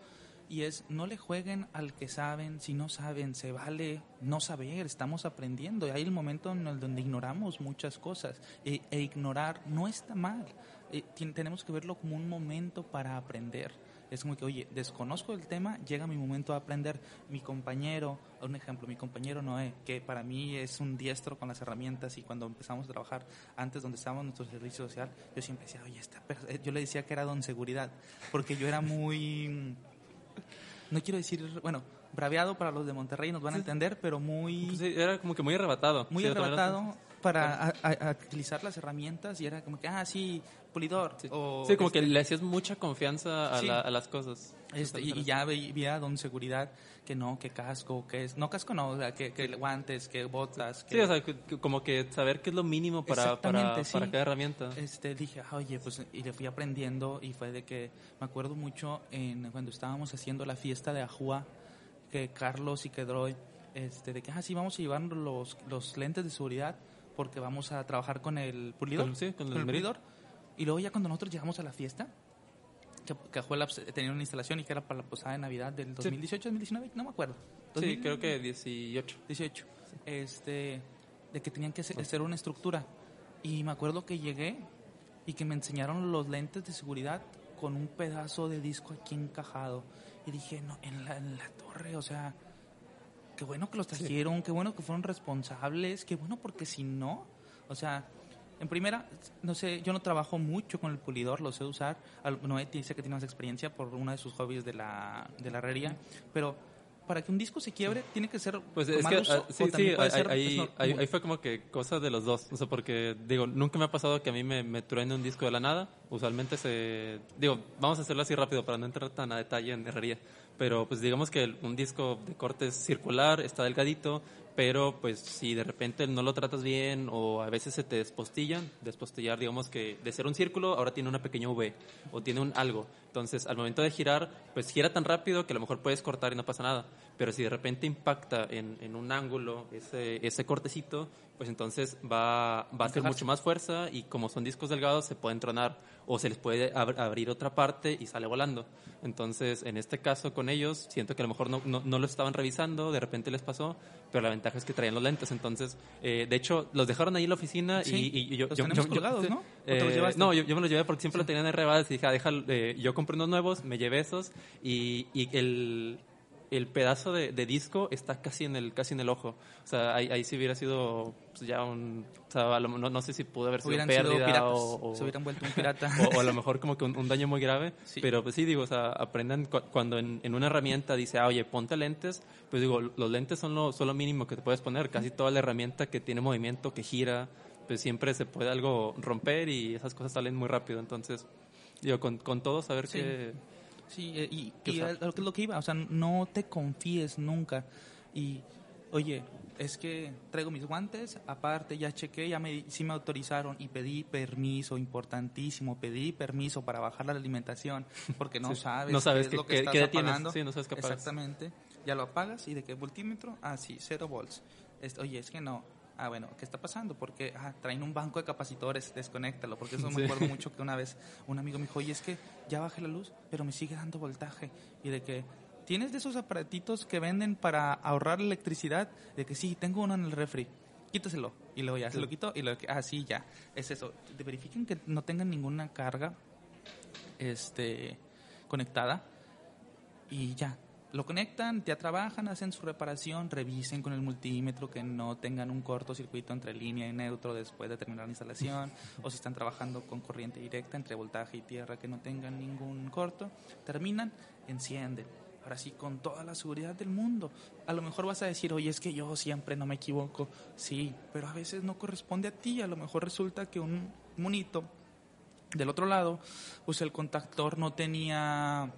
y es no le jueguen al que saben, si no saben, se vale no saber, estamos aprendiendo. Hay el momento en el donde ignoramos muchas cosas e, e ignorar no está mal. Eh, tenemos que verlo como un momento para aprender. Es como que, oye, desconozco el tema, llega mi momento de aprender. Mi compañero, un ejemplo, mi compañero Noé, que para mí es un diestro con las herramientas y cuando empezamos a trabajar, antes donde estábamos en nuestro servicio social, yo siempre decía, oye, esta yo le decía que era don seguridad, porque yo era muy no quiero decir, bueno, braviado para los de Monterrey, nos van a entender, pero muy... Pues era como que muy arrebatado. Muy arrebatado para utilizar las herramientas y era como que, ah, sí, pulidor. Sí, como que este le hacías mucha confianza a, las cosas. Este, y, ya veía don seguridad que no, que casco, que es, no casco no, o sea, que, guantes, que botas. Que, sí, o sea, como que saber qué es lo mínimo para, para, para, cada herramienta. Este, dije, ah, oye, pues, y le fui aprendiendo y fue de que, me acuerdo mucho en cuando estábamos haciendo la fiesta de Ajua, que Carlos y que Droy, este, de que, ah, sí, vamos a llevar los, los lentes de seguridad porque vamos a trabajar con el pulidor. Sí, con el, pulidor. Y luego ya cuando nosotros llegamos a la fiesta, que Cajuela tenía una instalación y que era para la posada de Navidad del 2018, 2019, no me acuerdo. Sí, creo que 18. 18. Este, de que tenían que hacer, una estructura. Y me acuerdo que llegué y que me enseñaron los lentes de seguridad con un pedazo de disco aquí encajado. Y dije, no, en la, en la torre, o sea, qué bueno que los trajeron, qué bueno que fueron responsables, qué bueno porque si no, o sea, en primera, no sé, yo no trabajo mucho con el pulidor, lo sé usar. Noé dice que tiene más experiencia por uno de sus hobbies de la, de la herrería, pero para que un disco se quiebre tiene que ser pues es que ah, sí, sí ahí, ahí, fue como que cosa de los dos. O sea porque digo nunca me ha pasado que a mí me, me truene un disco de la nada. Usualmente se digo vamos a hacerlo así rápido para no entrar tan a detalle en herrería. Pero pues digamos que un disco de corte circular está delgadito pero pues si de repente no lo tratas bien o a veces se te despostillan, despostillar digamos que de ser un círculo ahora tiene una pequeña V o tiene un algo. Entonces al momento de girar, pues gira tan rápido que a lo mejor puedes cortar y no pasa nada. Pero si de repente impacta en, en un ángulo ese, ese cortecito, pues entonces va, va a hacer mucho más fuerza y como son discos delgados se pueden tronar o se les puede abrir otra parte y sale volando. Entonces, en este caso con ellos, siento que a lo mejor no, no, lo estaban revisando, de repente les pasó, pero la ventaja es que traían los lentes. Entonces, eh, de hecho, los dejaron ahí en la oficina y, yo... yo, yo colgados, ¿no? Eh, no, yo, me los llevé porque siempre lo tenían en rebadas y dije, ah, déjalo, eh, yo compré unos nuevos, me llevé esos y, y el el pedazo de, disco está casi en el casi en el ojo. O sea, ahí, ahí sí hubiera sido pues, ya un... O sea, no, sé si pudo haber sido pérdida o, Se hubieran vuelto un pirata. *laughs* O, a lo mejor como que un, daño muy grave. Pero pues sí, digo, o sea, aprendan cuando en, una herramienta dice, ah, oye, ponte lentes, pues digo, los lentes son lo, son lo mínimo que te puedes poner. Casi toda la herramienta que tiene movimiento, que gira, pues siempre se puede algo romper y esas cosas salen muy rápido. Entonces, digo, con, con todo saber que Sí, eh, y, y es lo que iba, o sea, no te confíes nunca. Y, oye, es que traigo mis guantes, aparte ya chequé, ya me, sí me autorizaron y pedí permiso, importantísimo, pedí permiso para bajar la alimentación, porque no sabes, no sabes qué, es lo que, estás apagando. Sí, no sabes qué Exactamente, ya lo apagas y de qué voltímetro, ah, sí, cero volts. oye, es que no, ah, bueno, ¿qué está pasando? Porque ah, traen un banco de capacitores, desconéctalo, porque eso me acuerdo mucho *laughs* que una vez un amigo me dijo, oye, es que ya bajé la luz, pero me sigue dando voltaje. Y de que, ¿tienes de esos aparatitos que venden para ahorrar electricidad? De que sí, tengo uno en el refri. Quítaselo. Y luego ya se lo quito y lo ah, sí, ya. Es eso. Verifiquen que no tengan ninguna carga este, conectada y ya, lo conectan, ya trabajan, hacen su reparación, revisen con el multímetro que no tengan un cortocircuito entre línea y neutro después de terminar la instalación, *laughs* o si están trabajando con corriente directa entre voltaje y tierra que no tengan ningún corto, terminan, encienden. Ahora sí, con toda la seguridad del mundo. A lo mejor vas a decir, oye, es que yo siempre no me equivoco. Sí, pero a veces no corresponde a ti. A lo mejor resulta que un monito del otro lado, pues el contactor no tenía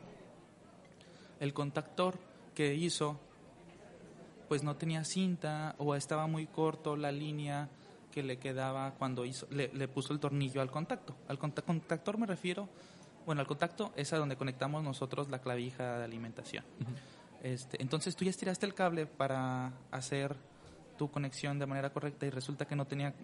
el contactor que hizo pues no tenía cinta o estaba muy corto la línea que le quedaba cuando hizo, le, puso el tornillo al contacto. Al contactor me refiero, bueno, al contacto es a donde conectamos nosotros la clavija de alimentación. este, entonces tú ya estiraste el cable para hacer tu conexión de manera correcta y resulta que no tenía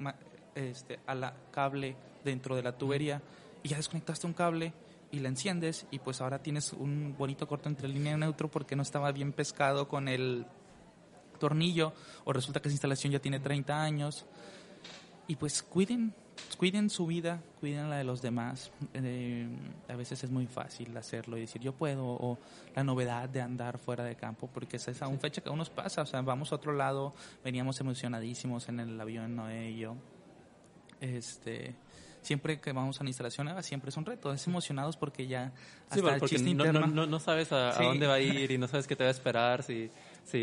este, a la cable dentro de la tubería y ya desconectaste un cable y la enciendes y pues ahora tienes un bonito corto entre línea y neutro porque no estaba bien pescado con el tornillo o resulta que esa instalación ya tiene 30 años. Y pues cuiden cuiden su vida cuiden la de los demás. Eh, a veces es muy fácil hacerlo y decir yo puedo o la novedad de andar fuera de campo porque esa es aún fecha que aún nos pasa. O sea vamos a otro lado veníamos emocionadísimos en el avión Noé y yo. Este siempre que vamos a una instalación nueva, siempre es un reto. Es emocionados porque ya hasta sí, porque no, no, no, sabes a, dónde va a *laughs* ir y no sabes qué te va a esperar. Si,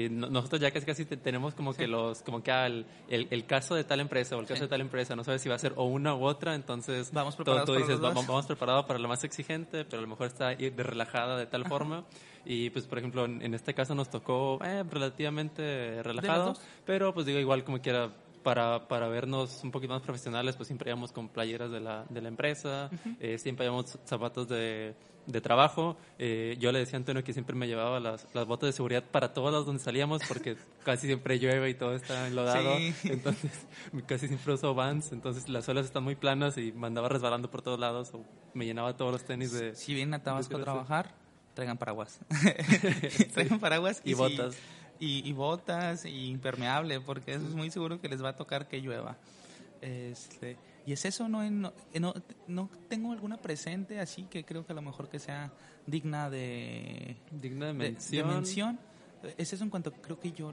nosotros ya casi, casi tenemos como que los como que el, el, caso de tal empresa o el caso de tal empresa, no sabes si va a ser o una u otra, entonces vamos preparados tú, dices, vamos, vamos preparados para lo más exigente, pero a lo mejor está de relajada de tal forma. Y pues, por ejemplo, en, este caso nos tocó eh, relativamente relajado, pero pues digo, igual como quiera para, para vernos un poquito más profesionales, pues siempre íbamos con playeras de la, de la empresa, eh, siempre íbamos zapatos de, de trabajo. Eh, yo le decía a Antonio que siempre me llevaba las, las botas de seguridad para todos los donde salíamos, porque *laughs* casi siempre llueve y todo está enlodado. Entonces, *laughs* casi siempre uso Vans, entonces las suelas están muy planas y me andaba resbalando por todos lados o me llenaba todos los tenis de... Si vienen a Tabasco a trabajar, traigan paraguas. *laughs* traigan paraguas y, botas y, botas y impermeable, porque es muy seguro que les va a tocar que llueva. Este, y es eso, no, no, no, tengo alguna presente así que creo que a lo mejor que sea digna de, digna de mención. mención. Es eso en cuanto creo que yo,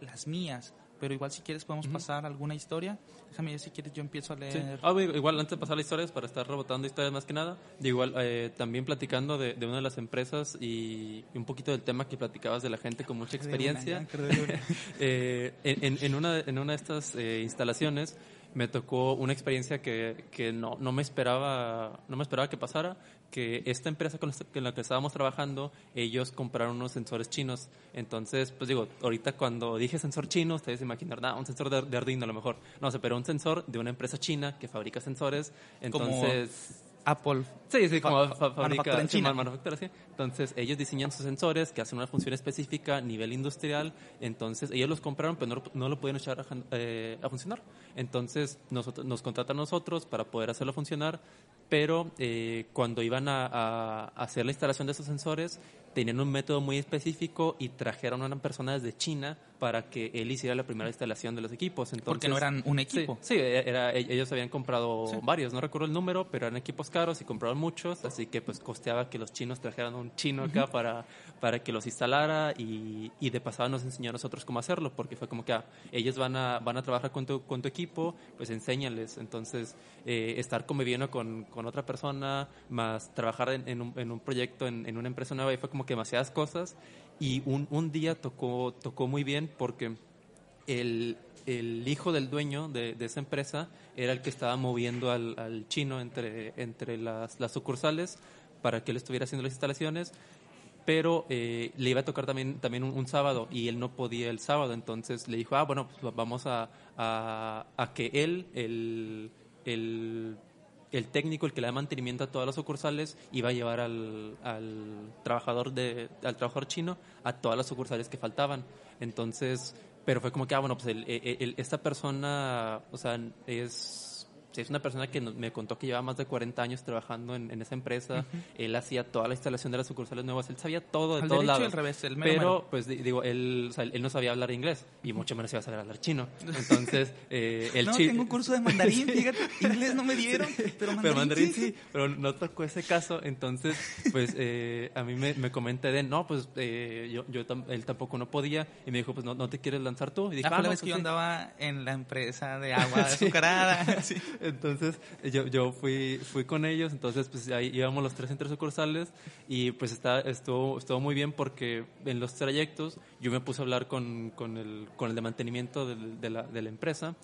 las mías, pero igual si quieres podemos pasar alguna historia. Déjame ver si quieres yo empiezo a leer. Ah, igual antes de pasar las historias, para estar rebotando historias más que nada, igual eh, también platicando de, una de las empresas y, un poquito del tema que platicabas de la gente con mucha experiencia. *laughs* Eh, en, en, una, en una de estas eh, instalaciones me tocó una experiencia que, que no, no, me esperaba, no me esperaba que pasara, que esta empresa con la que estábamos trabajando, ellos compraron unos sensores chinos. Entonces, pues digo, ahorita cuando dije sensor chino, ustedes se imaginan, nada, un sensor de, Arduino a lo mejor. No sé, pero un sensor de una empresa china que fabrica sensores. Entonces... Apple. Sí, sí, como fabrica, en China. manufactura, sí. Entonces, ellos diseñan sus sensores que hacen una función específica a nivel industrial. Entonces, ellos los compraron, pero no, lo pudieron echar a, eh, a, funcionar. Entonces, nosotros, nos contratan a nosotros para poder hacerlo funcionar. Pero eh, cuando iban a, a hacer la instalación de esos sensores, tenían un método muy específico y trajeron a una persona desde China para que él hiciera la primera instalación de los equipos. Entonces, Porque no eran un equipo. Sí, era, e, ellos habían comprado varios, no recuerdo el número, pero eran equipos caros y compraron muchos, así que pues costeaba que los chinos trajeran un chino acá para, para que los instalara y, de pasada nos enseñó a nosotros cómo hacerlo, porque fue como que ah, ellos van a, van a trabajar con tu, con tu equipo, pues enséñales. Entonces, eh, estar conviviendo con, con otra persona, más trabajar en, un, en un, proyecto, en, una empresa nueva, y fue como que demasiadas cosas. Y un, un día tocó, tocó muy bien porque el, el hijo del dueño de, de, esa empresa era el que estaba moviendo al, al chino entre, entre las, las, sucursales para que él estuviera haciendo las instalaciones, pero eh, le iba a tocar también, también un, sábado y él no podía el sábado, entonces le dijo, ah, bueno, pues vamos a, a, que él, el, el el técnico, el que le da mantenimiento a todas las sucursales, iba a llevar al, al, trabajador de, al trabajador chino a todas las sucursales que faltaban. Entonces, pero fue como que, ah, bueno, pues esta persona, o sea, es es una persona que me contó que llevaba más de 40 años trabajando en, esa empresa. Él hacía toda la instalación de las sucursales nuevas. Él sabía todo de Al todos lados. al revés, el pero, pues digo, él, él no sabía hablar inglés y mucho menos iba a saber hablar chino. Entonces, *laughs* eh, el No, tengo un curso de mandarín, *laughs* fíjate. Inglés no me dieron, pero mandarín, pero mandarín sí. Pero no tocó ese caso. Entonces, pues eh, a mí me, me comenté de, no, pues eh, yo, yo él tampoco no podía. Y me dijo, pues no, no te quieres lanzar tú. Y dije, ah, la vez pues que yo andaba en la empresa de agua *laughs* azucarada. sí. Entonces, yo, yo fui, fui con ellos, entonces pues ahí íbamos los tres entre sucursales y pues está, estuvo, estuvo muy bien porque en los trayectos yo me puse a hablar con, con, el, con el de mantenimiento de, de, la, de la empresa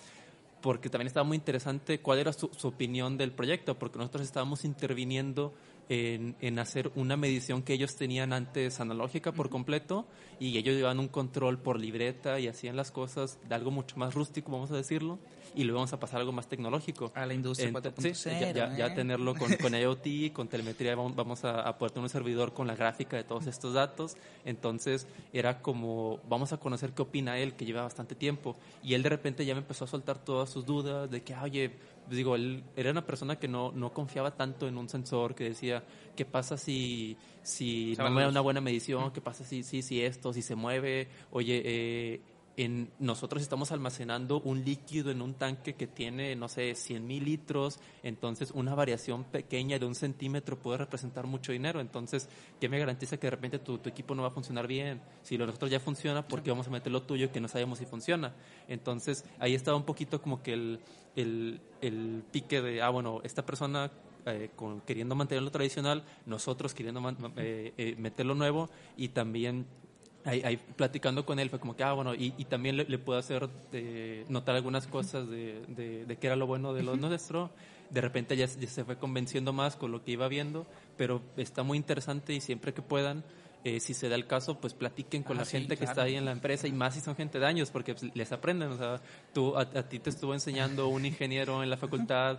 porque también estaba muy interesante cuál era su, su, opinión del proyecto, porque nosotros estábamos interviniendo en, en, hacer una medición que ellos tenían antes analógica por completo y ellos llevaban un control por libreta y hacían las cosas de algo mucho más rústico, vamos a decirlo y luego vamos a pasar a algo más tecnológico. A la industria 4.0. Sí, ya, ya, ¿eh? tenerlo con, *laughs* con IoT, con telemetría, vamos, a, a, poder tener un servidor con la gráfica de todos estos datos. Entonces era como, vamos a conocer qué opina él, que lleva bastante tiempo. Y él de repente ya me empezó a soltar todas sus dudas de que, oye, digo, él era una persona que no, no confiaba tanto en un sensor, que decía, ¿qué pasa si, si no me da una buena medición? ¿Qué pasa si, si, si esto, si se mueve? Oye, eh, en, nosotros estamos almacenando un líquido en un tanque que tiene, no sé, 100 mil litros, entonces una variación pequeña de un centímetro puede representar mucho dinero, entonces, ¿qué me garantiza que de repente tu, tu equipo no va a funcionar bien? Si lo nosotros ya funciona, ¿por qué vamos a meter lo tuyo que no sabemos si funciona? Entonces, ahí estaba un poquito como que el, el, el pique de, ah, bueno, esta persona eh, con, queriendo mantener lo tradicional, nosotros queriendo eh, eh, meter lo nuevo y también ahí, ahí, platicando con él fue como que, ah, bueno, y, y también le, le, puedo hacer de, notar algunas cosas de, de, de, qué era lo bueno de lo nuestro. De repente ya, ya, se fue convenciendo más con lo que iba viendo, pero está muy interesante y siempre que puedan, eh, si se da el caso, pues platiquen con ah, la sí, gente claro. que está ahí en la empresa y más si son gente de años, porque pues, les aprenden. O sea, tú, a, a ti te estuvo enseñando un ingeniero en la facultad,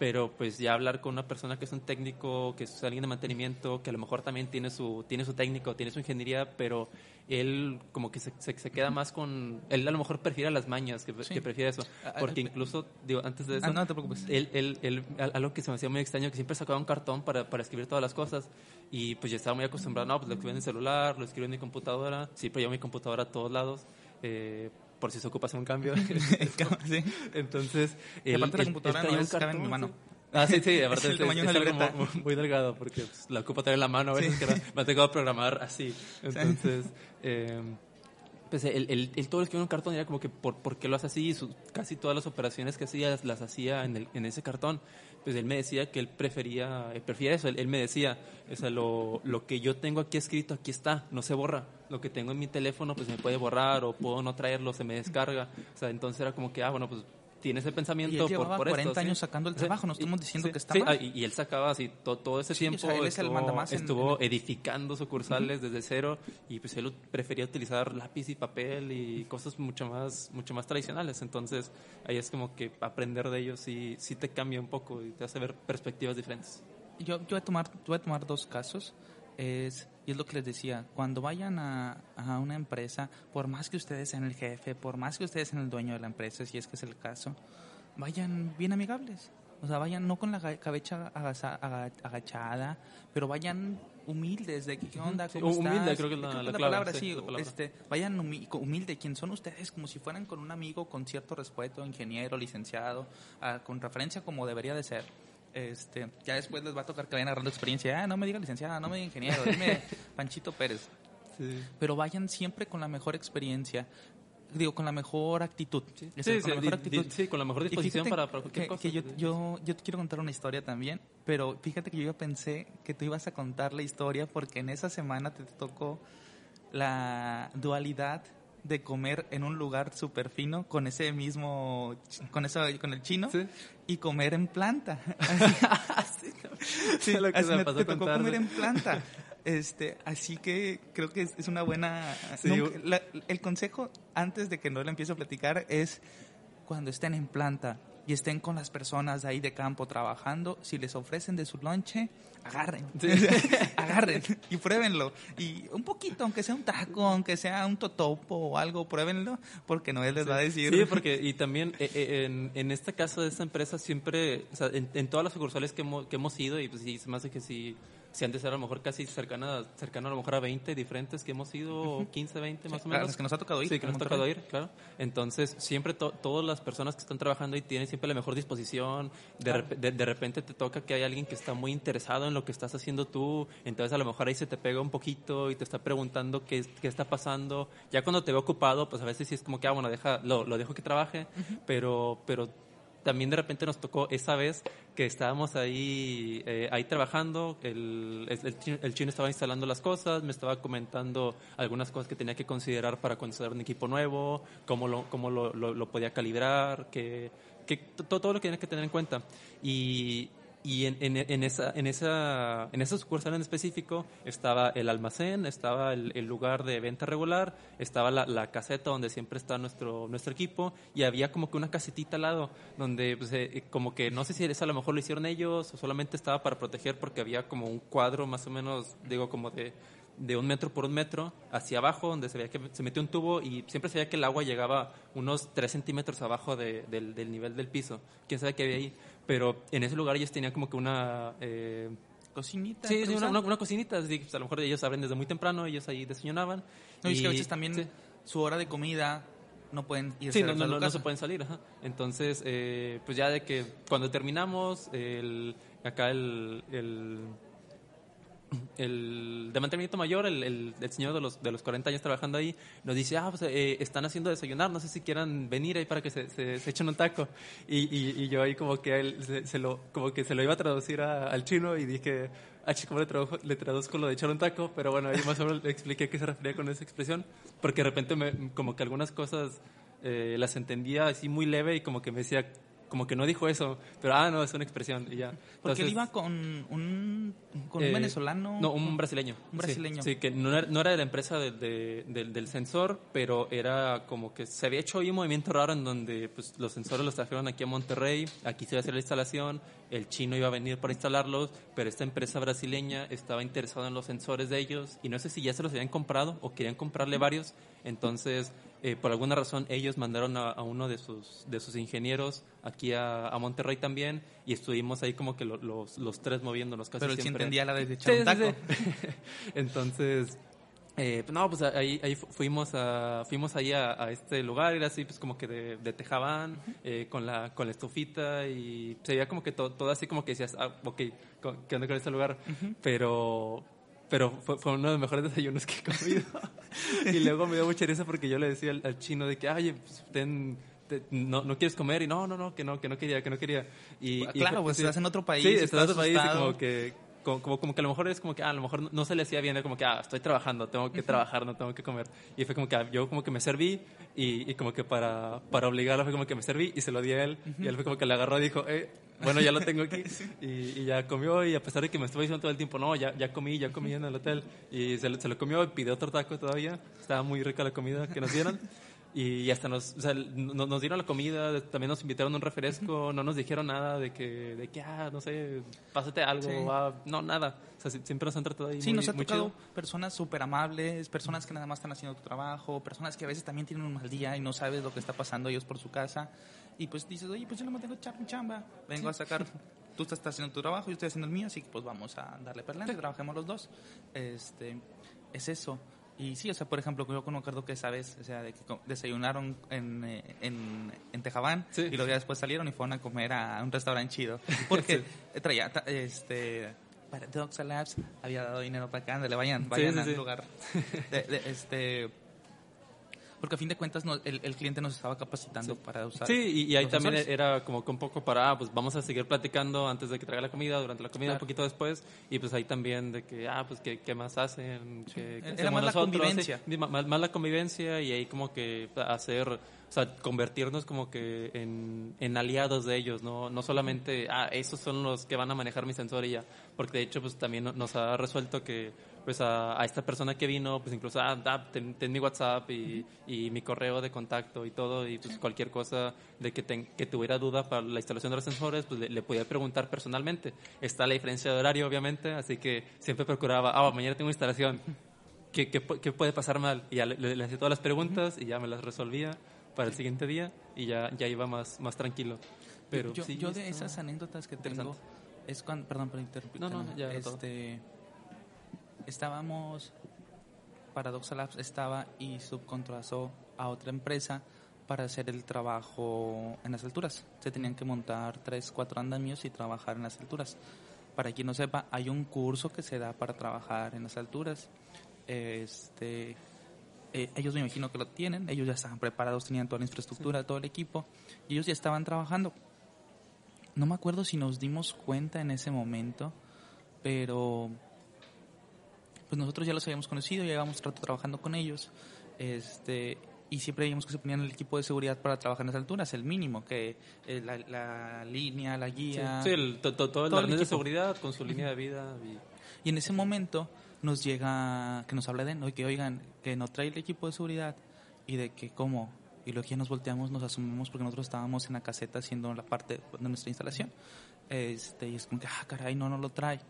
pero pues ya hablar con una persona que es un técnico, que es alguien de mantenimiento, que a lo mejor también tiene su, tiene su técnico, tiene su ingeniería, pero él como que se, se, se queda más con, él a lo mejor prefiere las mañas, que, sí. que prefiere eso, porque incluso, digo, antes de eso, ah, no te preocupes. Él, él, él, algo que se me hacía muy extraño, que siempre sacaba un cartón para, para escribir todas las cosas, y pues ya estaba muy acostumbrado, no, pues lo escribo en el celular, lo escribo en mi computadora, sí, pero yo mi computadora a todos lados, eh, por si se ocupa hacer un cambio. *laughs* *laughs* sí. Entonces, el, aparte la computadora no es cabe en mi mano. Ah, sí, sí, *laughs* aparte es, el tamaño es, muy, muy, delgado porque pues, la ocupa tener en la mano a veces sí. que me ha tocado programar así. Entonces, eh, pues el, el, el, todo lo escribió en un cartón era como que por, por qué lo hace así, Su, casi todas las operaciones que hacía las, las hacía en, el, en ese cartón. Pues él me decía que él prefería, él prefería eso, él, él me decía, o sea, lo, lo que yo tengo aquí escrito, aquí está, no se borra. Lo que tengo en mi teléfono, pues me puede borrar o puedo no traerlo, se me descarga. O sea, entonces era como que, ah, bueno, pues tiene ese pensamiento y él por, por 40 años sacando el trabajo, no estamos diciendo que está sí, mal. ah, y, él sacaba así todo, todo ese tiempo, o sea, él es estuvo, el estuvo en, edificando sucursales desde cero y pues él prefería utilizar lápiz y papel y cosas mucho más, mucho más tradicionales. Entonces ahí es como que aprender de ellos sí, sí te cambia un poco y te hace ver perspectivas diferentes. Yo, yo, voy, a tomar, yo voy a tomar dos casos. Es, y es lo que les decía, cuando vayan a, a, una empresa, por más que ustedes sean el jefe, por más que ustedes sean el dueño de la empresa, si es que es el caso, vayan bien amigables. O sea, vayan no con la cabeza agachada, pero vayan humildes de qué onda, cómo sí, humilde, creo que es la, la, la, la clave, palabra, sí, sí, la palabra. Este, vayan humilde, quién son ustedes, como si fueran con un amigo con cierto respeto, ingeniero, licenciado, uh, con referencia como debería de ser. Este, ya después les va a tocar que vayan agarrando experiencia. Ah, no me diga licenciada, no me diga ingeniero, dime *laughs* Panchito Pérez. Sí. Pero vayan siempre con la mejor experiencia. Digo, con la mejor actitud. Sí, con, la mejor actitud. di- sí, con la mejor Y disposición para, para cualquier que, cosa. que yo, yo, yo te quiero contar una historia también, pero fíjate que yo ya pensé que tú ibas a contar la historia porque en esa semana te tocó la dualidad de comer en un lugar súper fino con ese mismo, con eso, con el chino Sí. y comer en planta. *laughs* Sí, lo que Así me te tocó comer en planta. Este, así que creo que es, es una buena. Sí, nunca- yo- la- el consejo antes de que no le empiece a platicar es cuando estén en planta y estén con las personas de ahí de campo trabajando, si les ofrecen de su lonche, agarren, *laughs* agarren y pruébenlo. Y un poquito, aunque sea un taco, aunque sea un totopo o algo, pruébenlo, porque Noel les va a decir. Sí, porque y también eh, eh, en, en este caso de esta empresa siempre, o sea, en, en todas las sucursales que hemos, que hemos ido, y pues sí, se me hace que sí, si han de ser a lo mejor casi cercana, cercano a lo mejor a 20 diferentes que hemos ido, 15, 20 más o a menos. las que nos ha tocado ir. Sí, que nos ha tocado ir, claro. Entonces, siempre to- todas las personas que están trabajando ahí tienen siempre la mejor disposición. De, Claro. de, de repente te toca que hay alguien que está muy interesado en lo que estás haciendo tú. Entonces, a lo mejor ahí se te pega un poquito y te está preguntando qué, qué está pasando. Ya cuando te ve ocupado, pues a veces sí es como que, ah, bueno, deja, lo, lo dejo que trabaje. Pero, pero también de repente nos tocó esa vez que estábamos ahí, eh, ahí trabajando, el, el, el chino, estaba instalando las cosas, me estaba comentando algunas cosas que tenía que considerar para considerar un equipo nuevo, cómo lo, cómo lo, lo, podía calibrar, que, que to- todo lo que tenía que tener en cuenta. Y, y en, en, esa, en, esa, en esa sucursal en específico estaba el almacén, estaba el, lugar de venta regular, estaba la, caseta donde siempre está nuestro, nuestro equipo y había como que una casetita al lado donde pues, eh, como que no sé si eso a lo mejor lo hicieron ellos o solamente estaba para proteger porque había como un cuadro más o menos, digo, como de de un metro por un metro hacia abajo, donde se veía que se metió un tubo y siempre se veía que el agua llegaba unos 3 centímetros abajo de- del, del nivel del piso. ¿Quién sabe qué había ahí? Pero en ese lugar ellos tenían como que una... eh, Cocinita. sí, sí, una, una, una cocinita, así que, pues, a lo mejor ellos abren desde muy temprano, ellos ahí desayunaban. No, y es que a veces también sí. su hora de comida no pueden irse Sí, no, no, no, no casa. se pueden salir, ajá. Entonces, eh, pues ya de que cuando terminamos, el, acá el, el, el de mantenimiento mayor, el, el, el señor de los, de los 40 años trabajando ahí, nos dice, ah, pues eh, están haciendo desayunar, no sé si quieran venir ahí para que se, se, se echen un taco. Y, y, y yo ahí como que, él se, se lo, como que se lo iba a traducir a- al chino y dije, ah, ¿cómo le, tradujo- le traduzco lo de echar un taco? Pero bueno, ahí más o menos le expliqué qué se refería con esa expresión, porque de repente me, como que algunas cosas eh, las entendía así muy leve y como que me decía, como que no dijo eso, pero ah, no, es una expresión y ya. Porque él Entonces, iba con un, con un eh, venezolano. No, un brasileño. Un brasileño. Sí, sí, que no era, no era de la empresa de- de- del, del sensor, pero era como que se había hecho ahí un movimiento raro en donde pues, los sensores los trajeron aquí a Monterrey, aquí se iba a hacer la instalación, el chino iba a venir para instalarlos, pero esta empresa brasileña estaba interesada en los sensores de ellos y no sé si ya se los habían comprado o querían comprarle varios, entonces eh, por alguna razón ellos mandaron a, a uno de sus, de sus ingenieros aquí a, a Monterrey también y estuvimos ahí como que lo- los, los tres moviéndonos casi pero él sí entendía la de echar Sí, un sí, taco. sí. *laughs* Entonces, eh, pues, no, pues ahí, ahí fu- fuimos, a, fuimos ahí a, a este lugar, era así pues como que de, de tejabán, eh, con, la, con la estufita y se veía como que todo, todo así como que decías, ah, ok, ¿qué onda con este lugar? Pero... Pero fue, fue uno de los mejores desayunos que he comido. *laughs* y luego me dio mucha risa porque yo le decía al, al chino de que, ay, pues, ten, te- no, no quieres comer y no, no, no, que no, que no quería, que no quería. Y, Claro, pues sí. estás en otro país, Sí, estás en otro país y como que como, como, que a lo mejor es como que ah, a lo mejor no, se le hacía bien, como que ah, estoy trabajando, tengo que trabajar, no tengo que comer. Y fue como que ah, yo como que me serví y, y, como que para, para obligarlo fue como que me serví y se lo di a él. Y él fue como que le agarró y dijo, eh, bueno, ya lo tengo aquí. *laughs* Y, y, ya comió y a pesar de que me estuvo diciendo todo el tiempo, no, ya, ya comí, ya comí en el hotel. Y se, se lo comió y pidió otro taco todavía. Estaba muy rica la comida que nos dieron. *laughs* Y hasta nos, o sea, nos, dieron la comida, también nos invitaron un refresco, no nos dijeron nada de que, de que ah, no sé, pásate algo, ah, no, nada. O sea, siempre nos han tratado ahí Sí, nos ha tocado personas súper amables, personas que nada más están haciendo tu trabajo, personas que a veces también tienen un mal día y no sabes lo que está pasando ellos por su casa. Y pues dices, oye, pues yo no me tengo chamba, vengo a sacar *laughs* tú estás haciendo tu trabajo, yo estoy haciendo el mío, así que pues vamos a darle perlante, trabajemos los dos. Este, es eso. Y sí, o sea, por ejemplo, yo conozco que esa vez, o sea, de que desayunaron en, eh, en, en Tejabán y luego ya después salieron y fueron a comer a un restaurante chido. *laughs* Porque traía, este, para Dogs Labs había dado dinero para que le vayan, vayan al lugar. *laughs* de, este, porque a fin de cuentas el, el, cliente nos estaba capacitando para usar. Sí, y, ahí también era como que un poco para, ah, pues vamos a seguir platicando antes de que traiga la comida, durante la comida, un poquito después, y pues ahí también de que, ah, pues qué, qué más hacen, qué, era más la convivencia. más, más, la convivencia y ahí como que hacer, o sea, convertirnos como que en, en aliados de ellos, ¿no? No solamente, ah, esos son los que van a manejar mi sensor y ya, porque de hecho pues también nos ha resuelto que pues a, esta persona que vino, pues incluso, ah, ten, mi WhatsApp y, y, mi correo de contacto y todo, y pues cualquier cosa de que, que tuviera duda para la instalación de los sensores, pues le, podía preguntar personalmente. Está la diferencia de horario, obviamente, así que siempre procuraba, ah, mañana tengo instalación, ¿qué, qué, qué puede pasar mal? Y ya le, hacía todas las preguntas y ya me las resolvía para el siguiente día y ya, ya iba más, más tranquilo. Pero yo, yo de esas anécdotas que tengo es cuando, perdón por interrumpir. No, no, ya este, estábamos, Paradoxa Labs estaba y subcontrató a otra empresa para hacer el trabajo en las alturas. Se tenían que montar tres, cuatro andamios y trabajar en las alturas. Para quien no sepa, hay un curso que se da para trabajar en las alturas. Este, eh, ellos me imagino que lo tienen, ellos ya estaban preparados, tenían toda la infraestructura, todo el equipo, y ellos ya estaban trabajando. No me acuerdo si nos dimos cuenta en ese momento, pero pues nosotros ya los habíamos conocido, ya llevábamos rato trabajando con ellos, este, y siempre veíamos que se ponían el equipo de seguridad para trabajar en las alturas, el mínimo, que eh, la, línea, la guía. Sí, el, todo, el, de seguridad con su línea de vida. Y... en ese momento nos llega, que nos habla de, que oigan, que no trae el equipo de seguridad y de que cómo. Y luego ya nos volteamos, nos asumimos porque nosotros estábamos en la caseta haciendo la parte de nuestra instalación. Este, y es como que, ah, caray, no, no lo trae.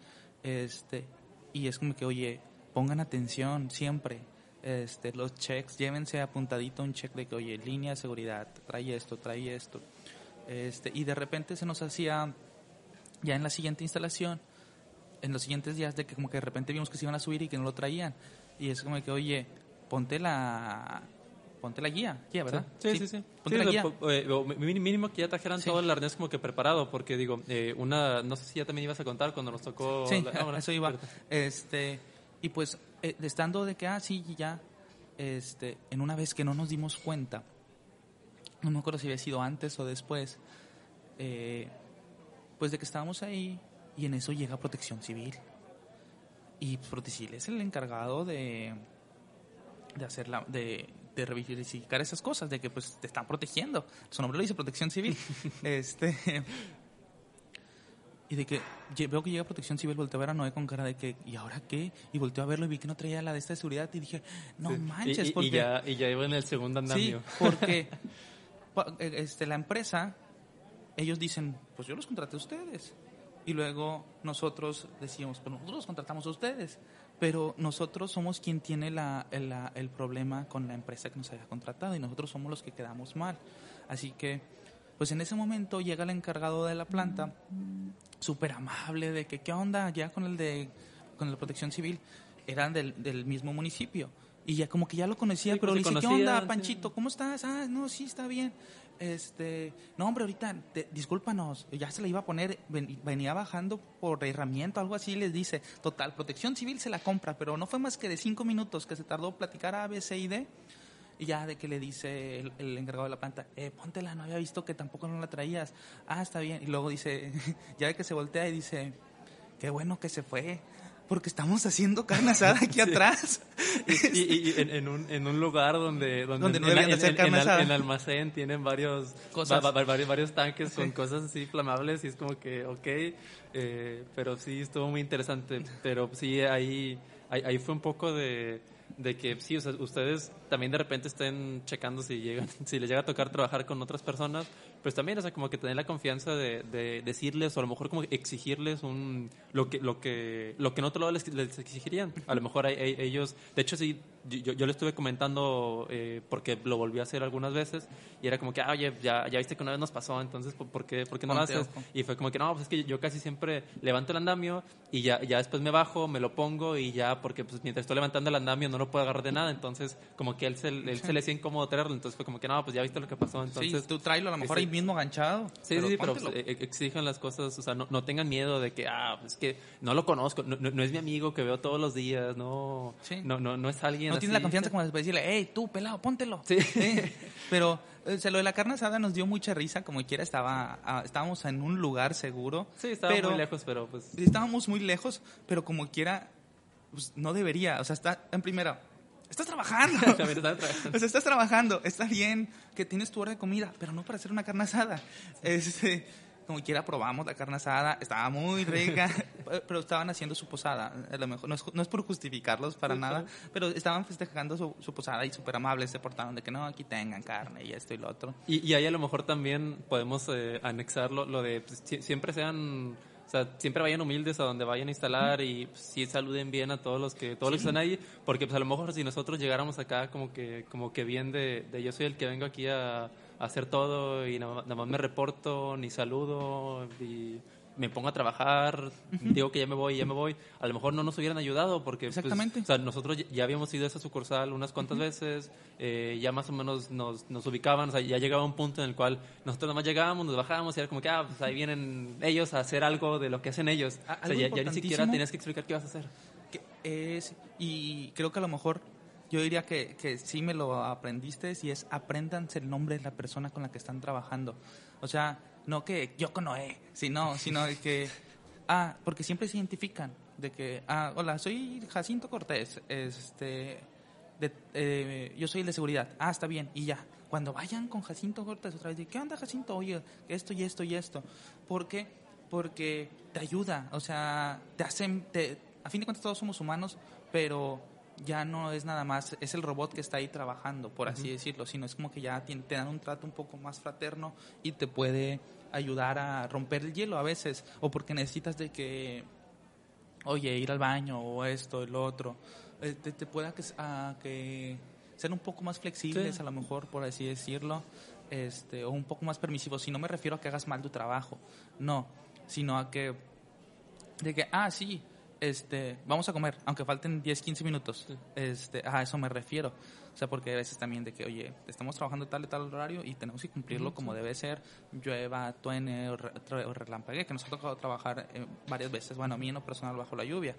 Este, y es como que, oye, pongan atención siempre. Este, los checks, llévense apuntadito un check de que, oye, línea de seguridad, trae esto, trae esto. Este, y de repente se nos hacía, ya en la siguiente instalación, en los siguientes días, de que como que de repente vimos que se iban a subir y que no lo traían. Y es como que, oye, ponte la, ponte la guía, guía, ¿verdad? Sí, sí, sí. Ponte la guía. Eh, mínimo que ya trajeran todo el arnés como que preparado, porque digo, eh, una, no sé si ya también ibas a contar cuando nos tocó. Sí, *laughs* eso iba. Este, y pues, eh, estando de que, ah, sí, ya, este, en una vez que no nos dimos cuenta, no me acuerdo si había sido antes o después, eh, pues de que estábamos ahí y en eso llega Protección Civil. Y Protección Civil es el encargado de, de hacer la, de, de esas cosas, de que pues te están protegiendo. Su nombre lo dice Protección Civil. *laughs* este y de que veo que llega Protección Civil, volteo a ver a Noé con cara de que, ¿y ahora qué? Y volteo a verlo y vi que no traía la de esta de seguridad y dije, no manches. Y, porque... y, ya, y ya iba en el segundo andamio. Sí, porque *laughs* eh, este, la empresa, ellos dicen, pues yo los contraté a ustedes. Y luego nosotros decimos, pues nosotros los contratamos a ustedes. Pero nosotros somos quien tiene la, el, el problema con la empresa que nos haya contratado y nosotros somos los que quedamos mal. Así que, pues en ese momento llega el encargado de la planta súper amable, de que qué onda ya con el de con la protección civil, eran del, del mismo municipio. Y ya como que ya lo conocía, pero le dice, ¿qué onda, Panchito? ¿Cómo estás? Ah, no, sí, está bien. Este, no, hombre, ahorita, discúlpanos, ya se le iba a poner, venía bajando por herramienta, algo así, les dice, total, protección civil se la compra, pero no fue más que de cinco minutos que se tardó platicar a B, C y D, y ya de que le dice el, encargado de la planta, eh, póntela, no había visto que tampoco no la traías. Ah, está bien. Y luego dice, *laughs* ya de que se voltea y dice, qué bueno que se fue porque estamos haciendo carne asada aquí *laughs* atrás. Y, en, un, en, un, lugar donde, donde, no en, hacer carne asada. en, almacén tienen varios, varios, varios, tanques con cosas así flamables y es como que, ok, eh, pero sí estuvo muy interesante. Pero sí, ahí, ahí, ahí fue un poco de de que sí, ustedes también de repente estén checando si llegan, *laughs* si les llega a tocar trabajar con otras personas, pues también, o sea, como que tener la confianza de, de decirles o a lo mejor como exigirles un lo que lo que lo que en lado les, exigirían. A lo mejor hay, ellos, de hecho sí, yo, yo le estuve comentando eh, porque lo volví a hacer algunas veces y era como que, ah, oye, ya, ya viste que una vez nos pasó, entonces ¿por qué, por qué no lo haces? Y fue como que no, pues es que yo casi siempre levanto el andamio y ya, ya después me bajo, me lo pongo y ya, porque pues mientras estoy levantando el andamio no lo puedo agarrar de nada, entonces como que él se, él se le hacía incómodo traerlo, entonces fue como que no, pues ya viste lo que pasó, entonces... Sí, tú tráelo a lo mejor ahí mismo ganchado. Sí, pero sí, pero pues, exijan las cosas, o sea, no, no, tengan miedo de que, ah, pues es que no lo conozco, no, no, es mi amigo que veo todos los días, no, no, no, no es alguien No tiene la confianza como para decirle, hey, tú, pelado, póntelo. Sí. Pero o sea, lo de la carne asada nos dio mucha risa, como quiera estaba, ah, estábamos en un lugar seguro. Sí, estábamos muy lejos, pero pues... Estábamos muy lejos, pero como quiera, pues no debería, o sea, está en primera, estás trabajando. *laughs* *laughs* o sea, estás trabajando. Está bien que tienes tu hora de comida, pero no para hacer una carne asada. Este, como quiera probamos la carne asada, estaba muy rica, *laughs* *laughs* pero estaban haciendo su posada. A lo mejor no es, no es por justificarlos para nada, pero estaban festejando su, posada y súper amables se portaron de que no, aquí tengan carne y esto y lo otro. Y, y ahí a lo mejor también podemos eh, anexarlo, lo de pues, siempre sean o sea, siempre vayan humildes a donde vayan a instalar y pues, sí saluden bien a todos los que todos los que están ahí, porque pues a lo mejor si nosotros llegáramos acá como que como que bien de, de yo soy el que vengo aquí a hacer todo y nada, más me reporto ni saludo y me pongo a trabajar, digo que ya me voy, ya me voy, a lo mejor no nos hubieran ayudado porque pues, Exactamente. o sea, nosotros ya habíamos ido a esa sucursal unas cuantas veces, eh, ya más o menos nos, nos ubicaban, o sea, ya llegaba un punto en el cual nosotros nada más llegábamos, nos bajábamos y era como que, ah, pues ahí vienen ellos a hacer algo de lo que hacen ellos. o sea, ya, ni siquiera tenías que explicar qué vas a hacer. Que es, y creo que a lo mejor yo diría que, que sí me lo aprendiste y es apréndanse el nombre de la persona con la que están trabajando. O sea, no que yo con Noé, sino, sino que, *laughs* ah, porque siempre se identifican de que, ah, hola, soy Jacinto Cortés, este, de, eh, yo soy el de seguridad, ah, está bien, y ya. Cuando vayan con Jacinto Cortés otra vez, ¿qué onda Jacinto? Oye, esto y esto y esto. ¿Por qué? Porque te ayuda, o sea, te hacen, te, a fin de cuentas todos somos humanos, pero ya no es nada más, es el robot que está ahí trabajando, por así decirlo, sino es como que ya te, dan un trato un poco más fraterno y te puede ayudar a romper el hielo a veces, o porque necesitas de que, oye, ir al baño o esto, el otro, eh, te, te, pueda que, a, que ser un poco más flexibles a lo mejor, por así decirlo, este, o un poco más permisivos. Si no me refiero a que hagas mal tu trabajo, no, sino a que, de que, ah, sí, este, vamos a comer, aunque falten 10, 15 minutos. Este, a eso me refiero. O sea, porque a veces también de que, oye, estamos trabajando tal y tal horario y tenemos que cumplirlo como debe ser, llueva, tuene o, relampague, que nos ha tocado trabajar eh, varias veces, bueno, a mí en lo personal bajo la lluvia.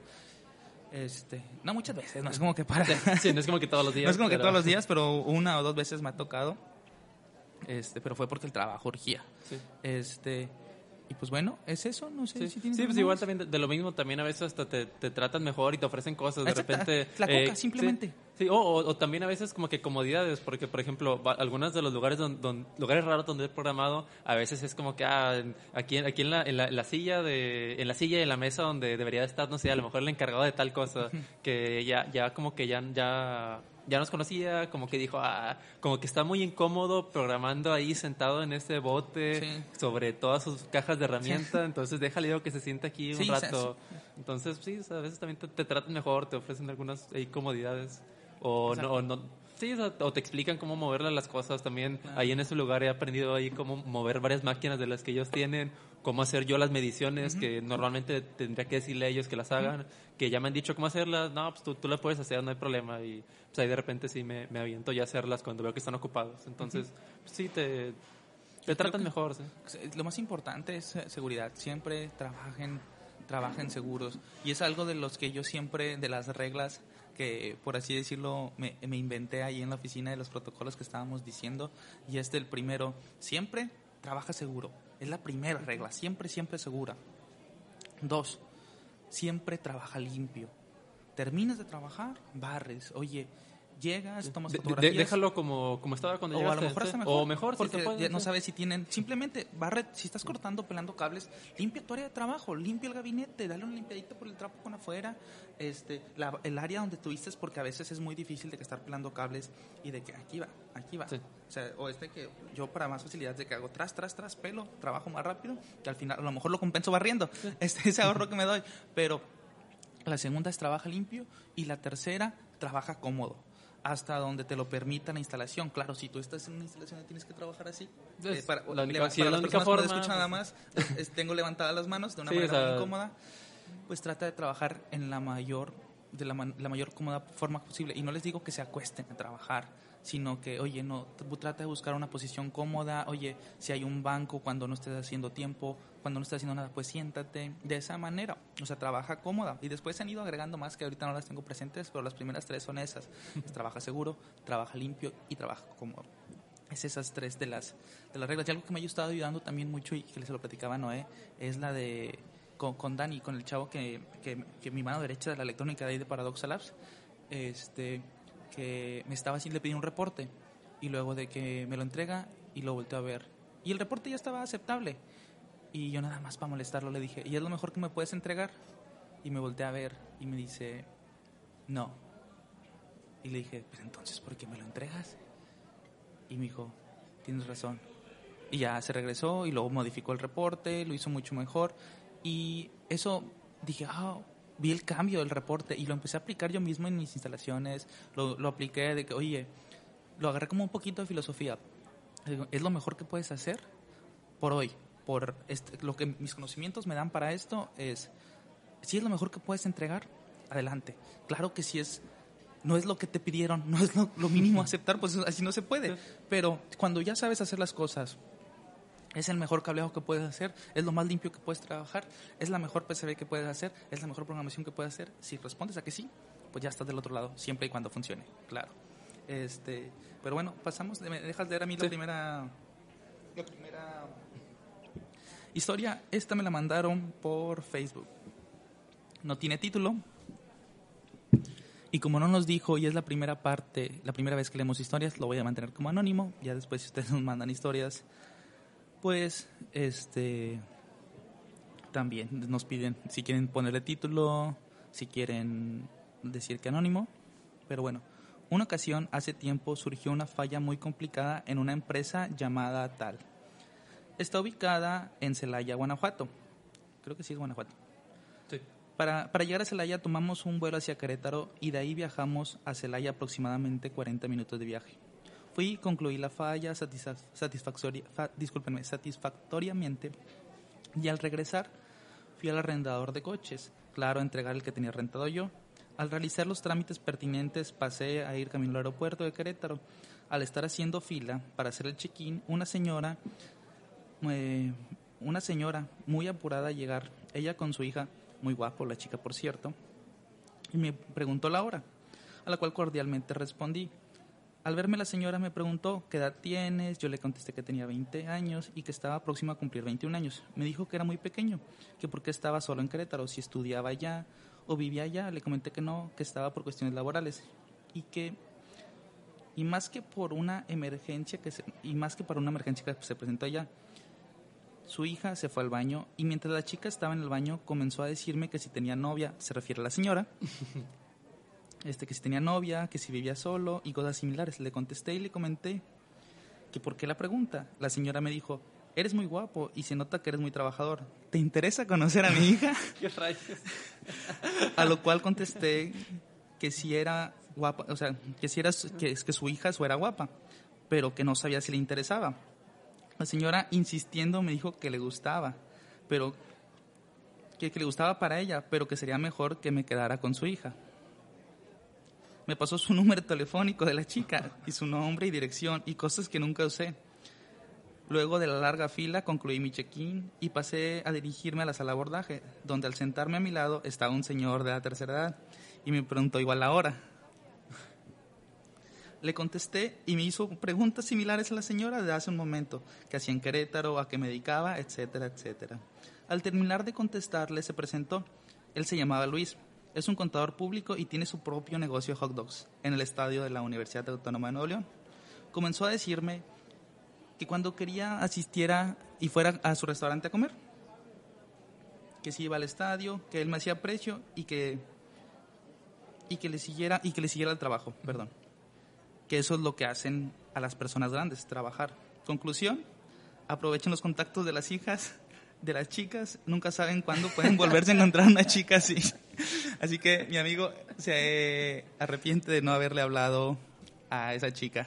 Este, no muchas veces, no es como que para. Sí, no es como que todos los *laughs* días. no es como que todos los días, pero una o dos veces me ha tocado. Este, pero fue porque el trabajo urgía. Este, y pues bueno, es eso, no sé si tienes Sí, pues igual también de, lo mismo, también a veces hasta te, te tratan mejor y te ofrecen cosas, de repente... La coca, eh, simplemente. Sí, o, o, también a veces como que comodidades, porque por ejemplo, algunos de los lugares donde, lugares raros donde he programado, a veces es como que ah, aquí, aquí en, la, en, la, silla de, en la silla y en la mesa donde debería estar, no sé, a lo mejor el encargado de tal cosa, que ya, ya como que ya, ya ya nos conocía, como que dijo, ah, como que está muy incómodo programando ahí sentado en ese bote sobre todas sus cajas de herramientas, entonces déjale que se sienta aquí un rato. Entonces, sí, a veces también te, tratan mejor, te ofrecen algunas comodidades o no, no, Sí, o te explican cómo moverle las cosas también. Ahí en ese lugar he aprendido ahí cómo mover varias máquinas de las que ellos tienen, cómo hacer yo las mediciones, que normalmente tendría que decirle a ellos que las hagan, que ya me han dicho cómo hacerlas, no, pues tú, tú las puedes hacer, no hay problema. Y pues ahí de repente sí me, me aviento ya a hacerlas cuando veo que están ocupados. Entonces, pues sí, te, te tratan mejor. Lo más importante es eh, seguridad. Siempre trabajen, trabajen seguros. Y es algo de los que yo siempre, de las reglas que, por así decirlo, me, me, inventé ahí en la oficina de los protocolos que estábamos diciendo. Y este el primero, siempre trabaja seguro. Es la primera regla, siempre, siempre segura. Dos, siempre trabaja limpio. Terminas de trabajar, barres. Oye, llegas, tomas fotografías. déjalo como, como estaba cuando o llegaste. a lo mejor está mejor. O mejor, porque no sabes si tienen... Simplemente, barre, si estás cortando, pelando cables, limpia tu área de trabajo, limpia el gabinete, dale una limpiadita por el trapo con afuera, este, el área donde tuviste, porque a veces es muy difícil de que estar pelando cables y de que aquí va, aquí va. O sea, o este que yo para más facilidad de que hago tras, tras, tras, pelo, trabajo más rápido, que al final a lo mejor lo compenso barriendo, *laughs* este, ese ahorro que me doy, pero la segunda es trabaja limpio y la tercera trabaja cómodo hasta donde te lo permita la instalación. Claro, si tú estás en una instalación y tienes que trabajar así, eh, para, la única, forma, que nada más, tengo levantadas las manos de una *laughs* manera muy incómoda, pues trata de trabajar en la mayor de la, la mayor cómoda forma posible. Y no les digo que se acuesten a trabajar sino que, oye, no, trata de buscar una posición cómoda, oye, si hay un banco cuando no estés haciendo tiempo, cuando no estés haciendo nada, pues siéntate de esa manera, o sea, trabaja cómoda. Y después se han ido agregando más que ahorita no las tengo presentes, pero las primeras tres son esas. trabaja seguro, trabaja limpio y trabaja cómodo. Es esas tres de las, de las reglas. Y algo que me ha estado ayudando también mucho y que les lo platicaba Noé, es la de con, con Dani, con el chavo que, que, que mi mano derecha de la electrónica de ahí de Paradoxa Labs, este que me estaba haciendo, le pedí un reporte y luego de que me lo entrega y lo volteó a ver. Y el reporte ya estaba aceptable. Y yo nada más para molestarlo le dije, ¿y es lo mejor que me puedes entregar? Y me volteé a ver y me dice, no. Y le dije, pues entonces, ¿por qué me lo entregas? Y me dijo, tienes razón. Y ya se regresó y luego modificó el reporte, lo hizo mucho mejor. Y eso dije, ah, vi el cambio del reporte y lo empecé a aplicar yo mismo en mis instalaciones, lo, lo apliqué de que, oye, lo agarré como un poquito de filosofía. Es lo mejor que puedes hacer por hoy, por este, lo que mis conocimientos me dan para esto es, si es lo mejor que puedes entregar, adelante. Claro que si es, no es lo que te pidieron, no es lo, lo mínimo aceptar, pues así no se puede. Pero cuando ya sabes hacer las cosas es el mejor cableado que puedes hacer, es lo más limpio que puedes trabajar, es la mejor PCB que puedes hacer, es la mejor programación que puedes hacer. Si respondes a que sí, pues ya estás del otro lado, siempre y cuando funcione, claro. Este, pero bueno, pasamos, me dejas leer a mí la primera la primera historia, esta me la mandaron por Facebook. No tiene título. Y como no nos dijo y es la primera parte, la primera vez que leemos historias, lo voy a mantener como anónimo. Ya después si ustedes *laughs* nos mandan historias, pues este también nos piden si quieren ponerle título, si quieren decir que anónimo, pero bueno, una ocasión hace tiempo surgió una falla muy complicada en una empresa llamada Tal. Está ubicada en Celaya, Guanajuato. Creo que sí es Guanajuato. Sí. Para, para llegar a Celaya tomamos un vuelo hacia Querétaro y de ahí viajamos a Celaya aproximadamente 40 minutos de viaje. Fui, concluí la falla satisfactoriamente y al regresar fui al arrendador de coches, claro, a entregar el que tenía rentado yo. Al realizar los trámites pertinentes pasé a ir camino al aeropuerto de Querétaro. Al estar haciendo fila para hacer el check-in, una señora, eh, una señora muy apurada a llegar, ella con su hija, muy guapo la chica por cierto, y me preguntó la hora, a la cual cordialmente respondí. Al verme la señora me preguntó qué edad tienes, yo le contesté que tenía 20 años y que estaba próximo a cumplir 21 años. Me dijo que era muy pequeño, que porque estaba solo en Querétaro, si estudiaba allá o vivía allá, le comenté que no, que estaba por cuestiones laborales y que y más que por una emergencia que se, y más que para una emergencia que se presentó allá, su hija se fue al baño y mientras la chica estaba en el baño comenzó a decirme que si tenía novia, se refiere a la señora, *laughs* este, que si tenía novia, que si vivía solo y cosas similares. Le contesté y le comenté que por qué la pregunta. La señora me dijo, eres muy guapo y se nota que eres muy trabajador. ¿Te interesa conocer a mi hija? *laughs* ¿Qué a lo cual contesté que si era guapa, o sea, que si era que, que su hija era guapa, pero que no sabía si le interesaba. La señora insistiendo me dijo que le gustaba, pero que, que le gustaba para ella, pero que sería mejor que me quedara con su hija me pasó su *laughs* número telefónico de la chica y su nombre y dirección y cosas que nunca usé. Luego de la larga fila concluí mi check-in y pasé a dirigirme a la sala abordaje, donde al sentarme a mi lado estaba un señor de la tercera edad y me preguntó igual la hora. Le contesté y me hizo preguntas similares a la señora de hace un momento, que hacía en Querétaro, a qué me dedicaba, etcétera, etcétera. Al terminar de contestarle se presentó Él se llamaba Luis. Es un contador público y tiene su propio negocio de hot dogs en el estadio de la Universidad Autónoma de Nuevo León. Comenzó a decirme que cuando quería asistiera y fuera a su restaurante a comer, que si iba al estadio, que él me hacía precio y que y que le siguiera y que le siguiera el trabajo, perdón. Que eso es lo que hacen a las personas grandes, trabajar. Conclusión, aprovechen los contactos de las hijas, de las chicas, nunca saben cuándo pueden volverse a encontrar una chica así. Así que mi amigo se arrepiente de no haberle hablado a esa chica.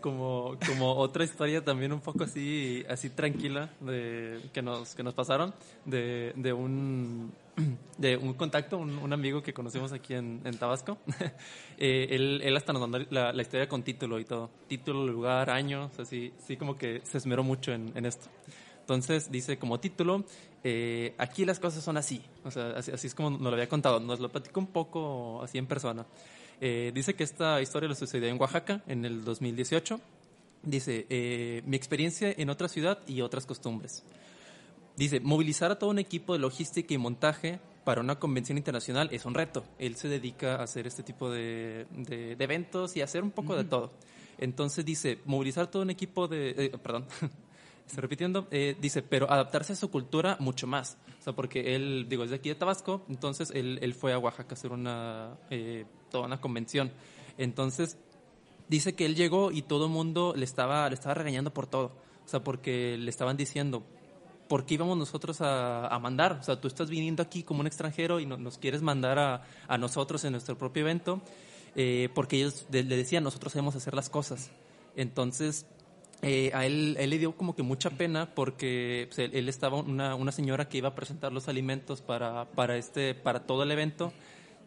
como, como otra historia también un poco así, así tranquila de, que, nos, que nos pasaron de, de un, *clears throat* de un contacto, un, amigo que conocemos aquí en, en Tabasco. *laughs* Eh, él, él, hasta nos mandó la, la, historia con título y todo. Título, lugar, año, así, sí como que se esmeró mucho en, en esto. Entonces dice como título, eh, aquí las cosas son así. O sea, así, es como nos lo había contado. Nos lo platicó un poco así en persona. Eh, dice que esta historia lo sucedió en Oaxaca en el 2018. Dice, mi experiencia en otra ciudad y otras costumbres. Dice, movilizar a todo un equipo de logística y montaje para una convención internacional es un reto. Él se dedica a hacer este tipo de, de, eventos y hacer un poco de todo. Entonces dice, movilizar todo un equipo de... Eh, perdón, *laughs* estoy repitiendo. dice, pero adaptarse a su cultura mucho más. O sea, porque él, digo, es de aquí de Tabasco, entonces él, él fue a Oaxaca a hacer una toda una convención. Entonces, dice que él llegó y todo el mundo le estaba, le estaba regañando por todo. O sea, porque le estaban diciendo, ¿por qué íbamos nosotros a, mandar? O sea, tú estás viniendo aquí como un extranjero y nos quieres mandar a, a, nosotros en nuestro propio evento, eh, porque ellos le, decían, nosotros debemos hacer las cosas. Entonces, eh, a él, él, le dio como que mucha pena porque pues, él, estaba una, una, señora que iba a presentar los alimentos para, para, este, para todo el evento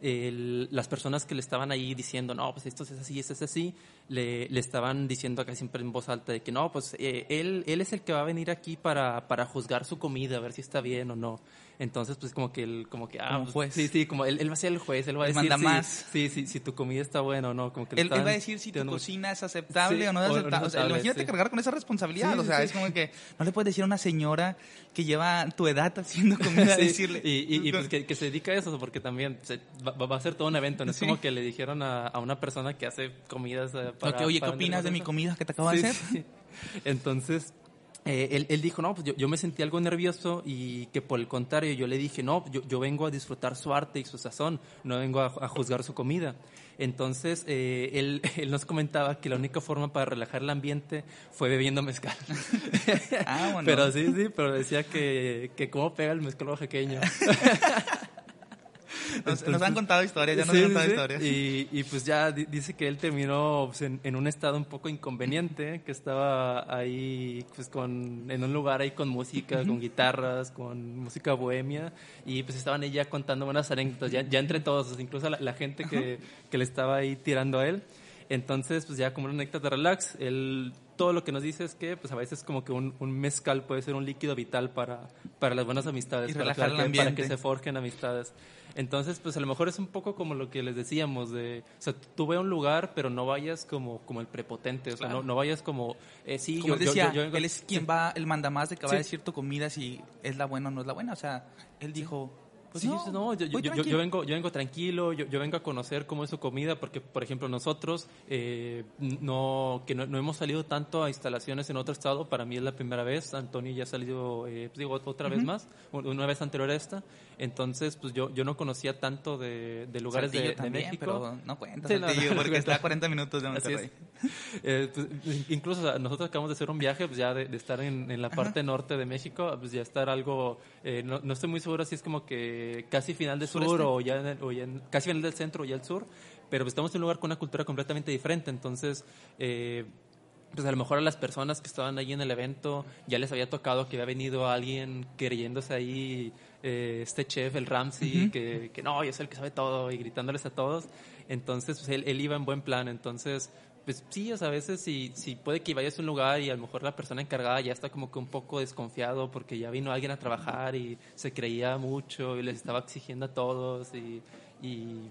las personas que le estaban ahí diciendo, no, pues esto es así, esto es así, le, le estaban diciendo acá siempre en voz alta de que no, pues eh, él, él es el que va a venir aquí para, para juzgar su comida, a ver si está bien o no. Entonces, pues como que él, como que, ah, pues, sí, sí, como él, él, va a ser el juez, él va a decir manda si, más. Sí, sí, si tu comida está buena o no. Como que él, él va a decir si tu cocina es aceptable o no es aceptable. o sea, imagínate cargar con esa responsabilidad. o sea, es como que no le puedes decir a una señora que lleva tu edad haciendo *laughs* comida, decirle. Y, y, pues que, que, se dedica a eso, porque también va, a ser todo un evento. No es como que le dijeron a, a, una persona que hace comidas eh, para. oye, ¿qué opinas de mi comida que te acabo de hacer? Entonces, eh, él, dijo, no, pues yo, yo, me sentí algo nervioso y que por el contrario yo le dije, no, yo, yo vengo a disfrutar su arte y su sazón, no vengo a, juzgar su comida. Entonces, eh, él, *laughs* él, nos comentaba que la única forma para relajar el ambiente fue bebiendo mezcal. *laughs* ah, bueno. Pero sí, sí, pero decía que, que cómo pega el mezcal oaxaqueño. *laughs* Nos, han contado historias, ya nos han contado historias. Y, y, pues ya dice que él terminó pues, en, un estado un poco inconveniente, que estaba ahí pues con, en un lugar ahí con música, con guitarras, con música bohemia, y pues estaban ahí ya contando buenas anécdotas, ya, ya entre todos, incluso la, gente que, que le estaba ahí tirando a él. Entonces, pues ya como una anécdota de relax, él todo lo que nos dice es que pues a veces como que un, un mezcal puede ser un líquido vital para, para las buenas amistades, para, para, que se forjen amistades. Entonces, pues a lo mejor es un poco como lo que les decíamos, de, o sea, tú ve un lugar, pero no vayas como, como el prepotente, o sea, no, no, vayas como, eh, sí, como yo, decía, yo, él es quien va, él manda más de que va a decir tu comida si es la buena o no es la buena, o sea, él dijo... Pues sí, no, yo, yo, vengo, yo vengo tranquilo, yo, yo vengo a conocer cómo es su comida, porque, por ejemplo, nosotros, eh, no, que no, hemos salido tanto a instalaciones en otro estado, para mí es la primera vez, Antonio ya ha salido, eh, pues digo, otra vez más, una vez anterior a esta, entonces, pues yo, yo no conocía tanto de, de lugares de, de, México. Pero no cuenta, Saltillo, porque está a 40 minutos de Monterrey. *laughs* Eh, pues, incluso nosotros acabamos de hacer un viaje, pues ya de, estar en, en la parte norte de México, pues ya estar algo, eh, no, no, estoy muy seguro si es como que casi final del sur o ya, o ya casi final del centro o ya el sur, pero pues estamos en un lugar con una cultura completamente diferente, entonces... Eh, pues a lo mejor a las personas que estaban ahí en el evento ya les había tocado que había venido alguien creyéndose ahí eh, este chef, el Ramsey, que, que, no, yo soy el que sabe todo y gritándoles a todos. Entonces, pues él, él iba en buen plan. Entonces, pues sí, o sea, a veces si, si puede que vayas a un lugar y a lo mejor la persona encargada ya está como que un poco desconfiado porque ya vino alguien a trabajar y se creía mucho y les estaba exigiendo a todos y, y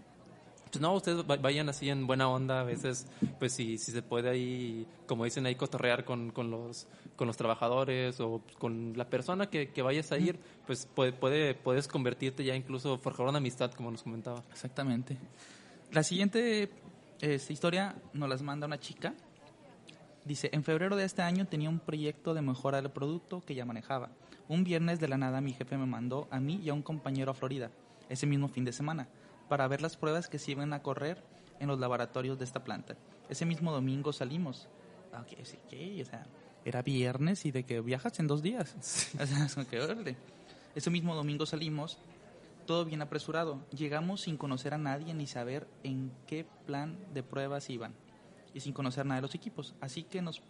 pues no, ustedes vayan así en buena onda, a veces, pues si, si se puede ahí, como dicen ahí, cotorrear con, con, los, con los trabajadores o con la persona que, que vayas a ir, pues puede, puede, puedes convertirte ya incluso, forjar una amistad, como nos comentaba. Exactamente. La siguiente esta historia nos las manda una chica. Dice, en febrero de este año tenía un proyecto de mejora del producto que ya manejaba. Un viernes de la nada mi jefe me mandó a mí y a un compañero a Florida, ese mismo fin de semana para ver las pruebas que se iban a correr en los laboratorios de esta planta. Ese mismo domingo salimos. Ah, okay, sí, o sea, era viernes y de que viajas en dos días. *laughs* o sea, es que Ese mismo domingo salimos, todo bien apresurado. Llegamos sin conocer a nadie ni saber en qué plan de pruebas iban y sin conocer nada de los equipos. Así que nos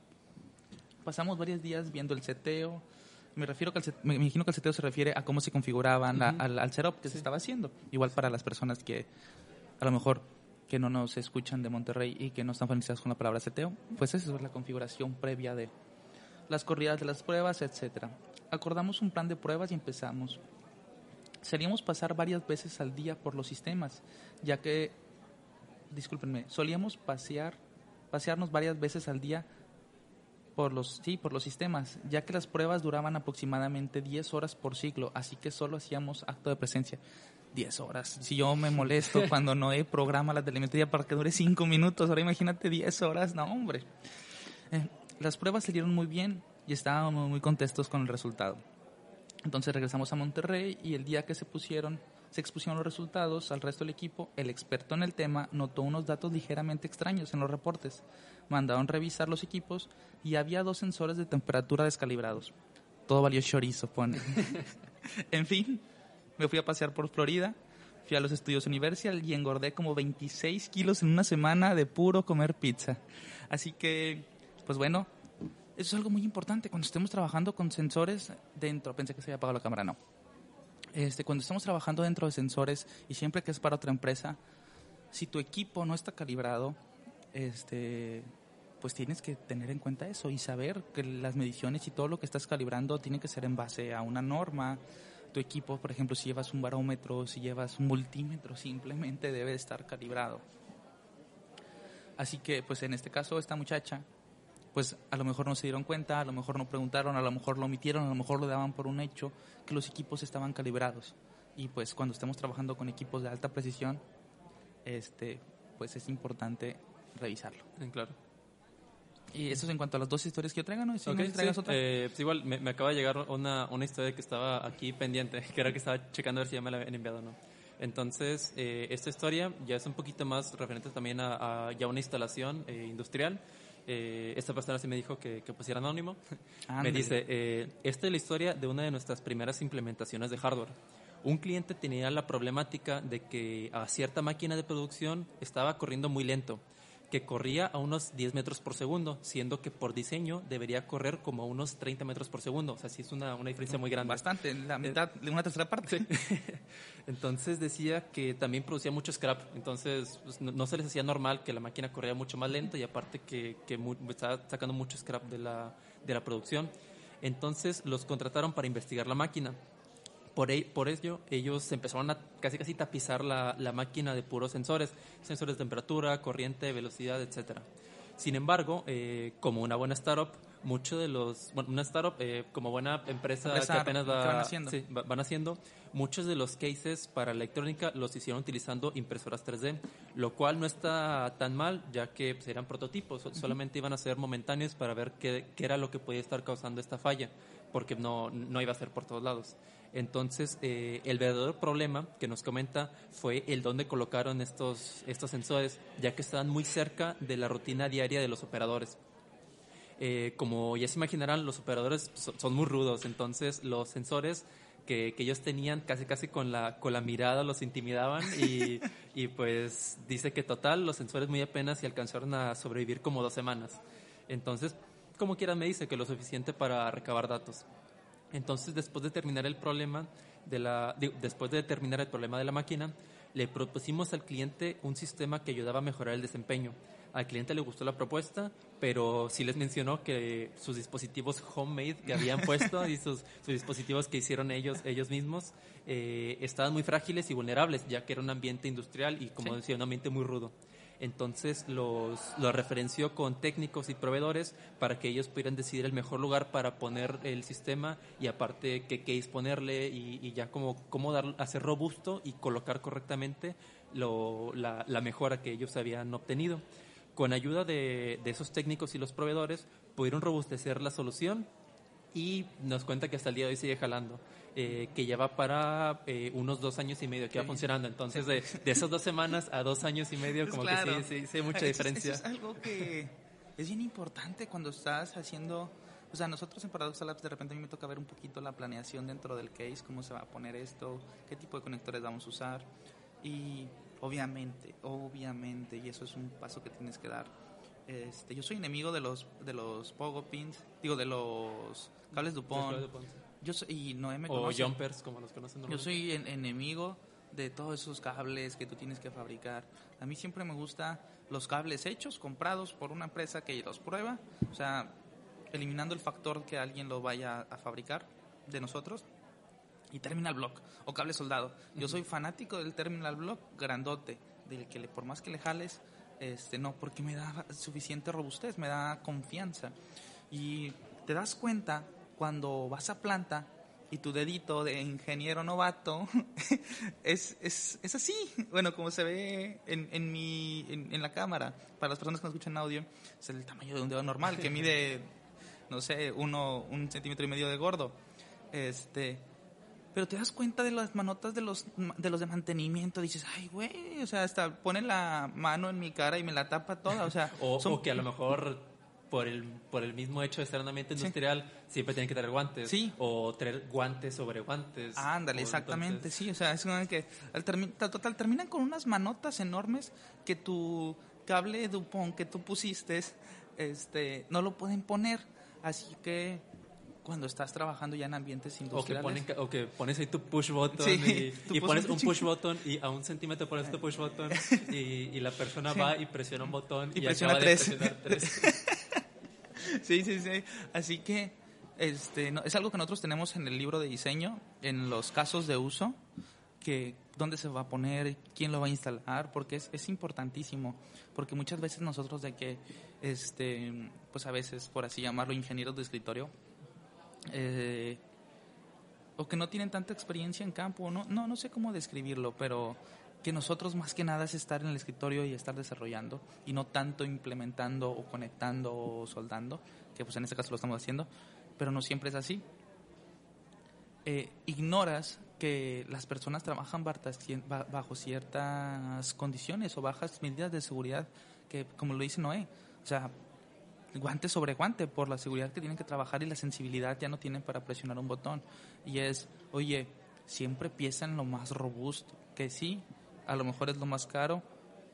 pasamos varios días viendo el seteo, me refiero que me imagino que el seteo se refiere a cómo se configuraban al, al, setup que se estaba haciendo. Igual para las personas que a lo mejor que no nos escuchan de Monterrey y que no están familiarizados con la palabra seteo, pues esa es la configuración previa de las corridas de las pruebas, etcétera. Acordamos un plan de pruebas y empezamos. Seríamos pasar varias veces al día por los sistemas, ya que, discúlpenme, solíamos pasear, pasearnos varias veces al día por los, sí, por los sistemas, ya que las pruebas duraban aproximadamente 10 horas por ciclo, así que solo hacíamos acto de presencia. 10 horas. Si yo me molesto *laughs* cuando no he programa la telemetría para que dure 5 minutos, ahora imagínate 10 horas, no hombre. Eh, las pruebas salieron muy bien y estábamos muy contentos con el resultado. Entonces regresamos a Monterrey y el día que se pusieron, se expusieron los resultados al resto del equipo, el experto en el tema notó unos datos ligeramente extraños en los reportes mandaron revisar los equipos y había dos sensores de temperatura descalibrados. Todo valió chorizo, pone. *laughs* en fin, me fui a pasear por Florida, fui a los estudios Universal y engordé como 26 kilos en una semana de puro comer pizza. Así que, pues bueno, eso es algo muy importante cuando estemos trabajando con sensores dentro. Pensé que se había apagado la cámara, no. Este, cuando estamos trabajando dentro de sensores y siempre que es para otra empresa, si tu equipo no está calibrado, este, pues tienes que tener en cuenta eso y saber que las mediciones y todo lo que estás calibrando tiene que ser en base a una norma. Tu equipo, por ejemplo, si llevas un barómetro, si llevas un multímetro, simplemente debe estar calibrado. Así que, pues en este caso, esta muchacha, pues a lo mejor no se dieron cuenta, a lo mejor no preguntaron, a lo mejor lo omitieron, a lo mejor lo daban por un hecho, que los equipos estaban calibrados. Y pues cuando estemos trabajando con equipos de alta precisión, este, pues es importante revisarlo. Claro. Y eso es en cuanto a las dos historias que yo traigo, ¿no? Si traigas otra. Eh, pues igual, me, acaba de llegar una, una historia que estaba aquí pendiente, *laughs* que era que estaba checando a ver si ya me la habían enviado o no. Entonces, eh, esta historia ya es un poquito más referente también a, ya una instalación eh, industrial. Esta persona sí me dijo que, que pusiera anónimo. *laughs* me dice, esta es la historia de una de nuestras primeras implementaciones de hardware. Un cliente tenía la problemática de que a cierta máquina de producción estaba corriendo muy lento, que corría a unos 10 metros por segundo, siendo que por diseño debería correr como a unos 30 metros por segundo. O sea, sí es una, una diferencia muy grande. Bastante, la mitad de una tercera parte. *laughs* Entonces decía que también producía mucho scrap. Entonces pues, no, se les hacía normal que la máquina corría mucho más lento y aparte que, que estaba sacando mucho scrap de la, de la producción. Entonces los contrataron para investigar la máquina por, e, por ello, ellos empezaron a casi casi tapizar la, la máquina de puros sensores, sensores de temperatura, corriente, velocidad, etcétera. Sin embargo, eh, como una buena startup, muchos de los, bueno, una startup eh, como buena empresa que apenas van, haciendo. Sí, van haciendo, muchos de los cases para electrónica los hicieron utilizando impresoras 3D, lo cual no está tan mal, ya que pues, eran prototipos, solamente iban a ser momentáneos para ver qué, qué, era lo que podía estar causando esta falla, porque no, no iba a ser por todos lados. Entonces, eh, el verdadero problema que nos comenta fue el dónde colocaron estos, estos sensores, ya que estaban muy cerca de la rutina diaria de los operadores. Eh, como ya se imaginarán, los operadores son, muy rudos, entonces los sensores que, ellos tenían casi casi con la, con la mirada los intimidaban y, *laughs* y pues dice que total los sensores muy apenas y alcanzaron a sobrevivir como dos semanas. Entonces, como quiera me dice que lo suficiente para recabar datos. Entonces, después de terminar el problema de la, después de terminar el problema de la máquina, le propusimos al cliente un sistema que ayudaba a mejorar el desempeño. al cliente le gustó la propuesta, pero sí les mencionó que sus dispositivos homemade que habían puesto y sus, dispositivos que hicieron ellos, ellos mismos eh, estaban muy frágiles y vulnerables, ya que era un ambiente industrial y, como decía, un ambiente muy rudo. Entonces los, referenció con técnicos y proveedores para que ellos pudieran decidir el mejor lugar para poner el sistema y aparte qué case ponerle y, ya cómo, cómo hacer robusto y colocar correctamente la, mejora que ellos habían obtenido. Con ayuda de esos técnicos y los proveedores pudieron robustecer la solución y nos cuenta que hasta el día de hoy sigue jalando. Eh, que lleva para eh, unos dos años y medio que va funcionando. Entonces, de, de, esas dos semanas a dos años y medio, pues como que sí, sí, hay mucha diferencia. es algo que es bien importante cuando estás haciendo... O sea, nosotros en Paradox Labs de repente a mí me toca ver un poquito la planeación dentro del case, cómo se va a poner esto, qué tipo de conectores vamos a usar. Y obviamente, obviamente, y eso es un paso que tienes que dar. Este, yo soy enemigo de los de los pogo pins, digo de los cables Dupont. Yo soy, y Noé me o jumpers, como los conocen. Yo soy enemigo de todos esos cables que tú tienes que fabricar. A mí siempre me gusta los cables hechos, comprados por una empresa que los prueba, o sea, eliminando el factor que alguien lo vaya a fabricar de nosotros. Y terminal block o cable soldado. Yo soy fanático del terminal block grandote, del que le, por más que le jales, este, no, porque me da suficiente robustez, me da confianza. Y te das cuenta cuando vas a planta y tu dedito de ingeniero novato *laughs* es, es, es así, bueno, como se ve en, en, mi, en, la cámara, para las personas que no escuchan audio, es el tamaño de un dedo normal, que mide, no sé, uno, un centímetro y medio de gordo. Este, pero te das cuenta de las manotas de los de los de mantenimiento, dices, ay, güey, o sea, hasta pone la mano en mi cara y me la tapa toda, o sea... *laughs* o que a lo mejor por el, por el mismo hecho de ser un ambiente industrial, siempre tienen que tener guantes. Sí. O tener guantes sobre guantes. ándale, exactamente, sí. O sea, es como que al total terminan con unas manotas enormes que tu cable Dupont que tú pusiste este, no lo pueden poner. Así que cuando estás trabajando ya en ambientes industriales. O que, pones ahí tu push button y, pones un push button y a un centímetro pones tu push button y, la persona va y presiona un botón y, presiona tres. *laughs* sí, sí, sí. Así que este, es algo que nosotros tenemos en el libro de diseño, en los casos de uso, que dónde se va a poner, quién lo va a instalar, porque es, es importantísimo, porque muchas veces nosotros de que, este, pues a veces, por así llamarlo, ingenieros de escritorio, eh, o que no tienen tanta experiencia en campo, no, no, no sé cómo describirlo, pero que nosotros más que nada es estar en el escritorio y estar desarrollando y no tanto implementando o conectando o soldando, que pues en este caso lo estamos haciendo, pero no siempre es así. Eh, ignoras que las personas trabajan bajo ciertas condiciones o bajas medidas de seguridad que, como lo dice Noé, o sea, guante sobre guante por la seguridad que tienen que trabajar y la sensibilidad ya no tienen para presionar un botón. Y es, oye, siempre piensan lo más robusto, que sí, a lo mejor es lo más caro,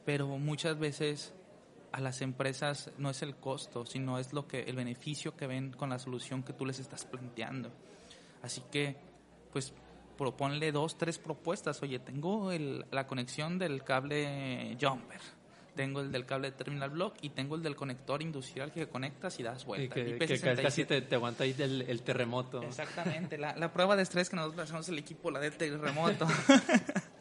pero muchas veces a las empresas no es el costo, sino es lo que el beneficio que ven con la solución que tú les estás planteando. Así que, pues, proponle dos, tres propuestas. Oye, tengo la conexión del cable Jumper, tengo el del cable de terminal block y tengo el del conector industrial que conectas y das vuelta. que, casi te, aguanta ahí el, terremoto. Exactamente, la, la, prueba de estrés que nosotros hacemos el equipo, la del terremoto. *laughs*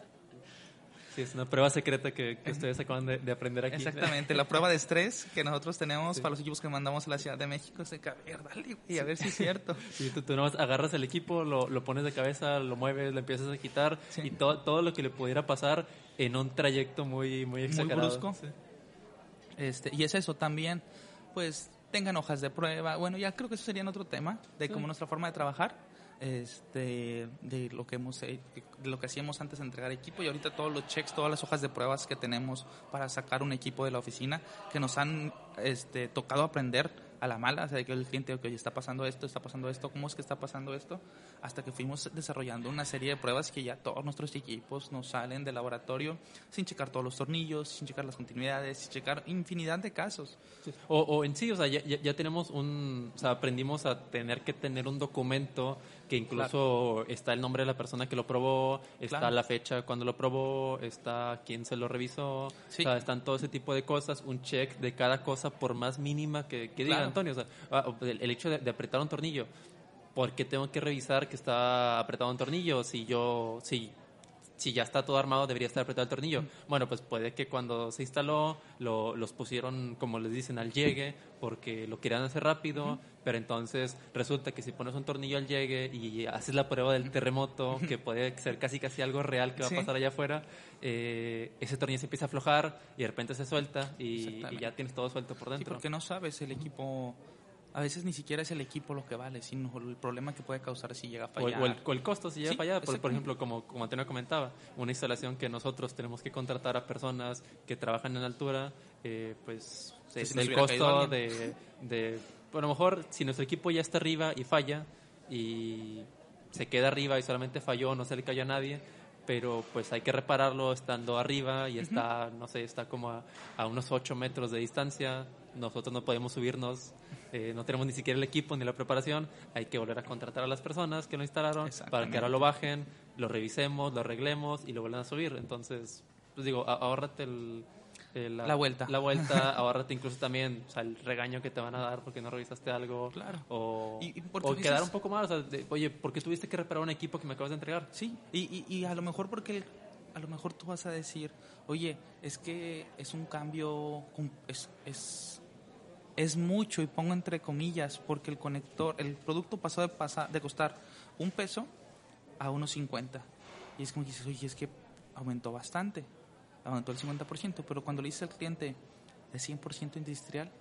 Sí, es una prueba secreta que, ustedes acaban de, aprender aquí. Exactamente, la prueba de estrés que nosotros tenemos para los equipos que mandamos a la Ciudad de México es de a ver, dale, y a ver si es cierto. *laughs* Sí, tú, tú nomás agarras el equipo, lo, lo, pones de cabeza, lo mueves, lo empiezas a quitar y todo, todo lo que le pudiera pasar en un trayecto muy, muy exagerado. Muy brusco. Este, y es eso también, pues tengan hojas de prueba. Bueno, ya creo que eso sería otro tema de cómo nuestra forma de trabajar este, de lo que hemos hacíamos antes de entregar equipo y ahorita todos los checks, todas las hojas de pruebas que tenemos para sacar un equipo de la oficina que nos han este, tocado aprender a la mala, o sea, de que el cliente, que está pasando esto, está pasando esto, ¿cómo es que está pasando esto? Hasta que fuimos desarrollando una serie de pruebas que ya todos nuestros equipos nos salen del laboratorio sin checar todos los tornillos, sin checar las continuidades, sin checar infinidad de casos. O, en sí, o sea, ya, ya, tenemos un, o sea, aprendimos a tener que tener un documento que incluso está el nombre de la persona que lo probó, está la fecha cuando lo probó, está quién se lo revisó, o sea, están todo ese tipo de cosas, un check de cada cosa por más mínima que, diga Antonio. O sea, ah, el, hecho de, apretar un tornillo, ¿por qué tengo que revisar que está apretado un tornillo si yo, si si ya está todo armado, debería estar apretado el tornillo. Bueno, pues puede que cuando se instaló lo, los pusieron, como les dicen, al llegue, porque lo querían hacer rápido, pero entonces resulta que si pones un tornillo al llegue y haces la prueba del terremoto, que puede ser casi casi algo real que va a pasar allá afuera, eh, ese tornillo se empieza a aflojar y de repente se suelta y, y ya tienes todo suelto por dentro. Sí, porque no sabes el equipo a veces ni siquiera es el equipo lo que vale, sino el problema que puede causar si llega a fallar. O, el, costo si llega a fallar. Por, ejemplo, como, como Antonio comentaba, una instalación que nosotros tenemos que contratar a personas que trabajan en altura, eh, pues es el costo de, de, a lo mejor, si nuestro equipo ya está arriba y falla, y se queda arriba y solamente falló, no se le cayó a nadie, pero pues hay que repararlo estando arriba y está, no sé, está como a, a unos 8 metros de distancia, nosotros no podemos subirnos eh, no tenemos ni siquiera el equipo ni la preparación, hay que volver a contratar a las personas que lo instalaron para que ahora lo bajen, lo revisemos, lo arreglemos y lo vuelvan a subir. Entonces, pues digo, ahórrate el, la, vuelta. La vuelta, *laughs* ahórrate incluso también el regaño que te van a dar porque no revisaste algo. Claro. O, quedar un poco más. oye, ¿por qué tuviste que reparar un equipo que me acabas de entregar? Sí, y, y, a lo mejor porque a lo mejor tú vas a decir, oye, es que es un cambio, es, es es mucho y pongo entre comillas porque el conector, el producto pasó de, pasar, de costar un peso a unos 50. Y es como que dices, oye, es que aumentó bastante, aumentó el 50%, pero cuando le dices al cliente de 100% industrial,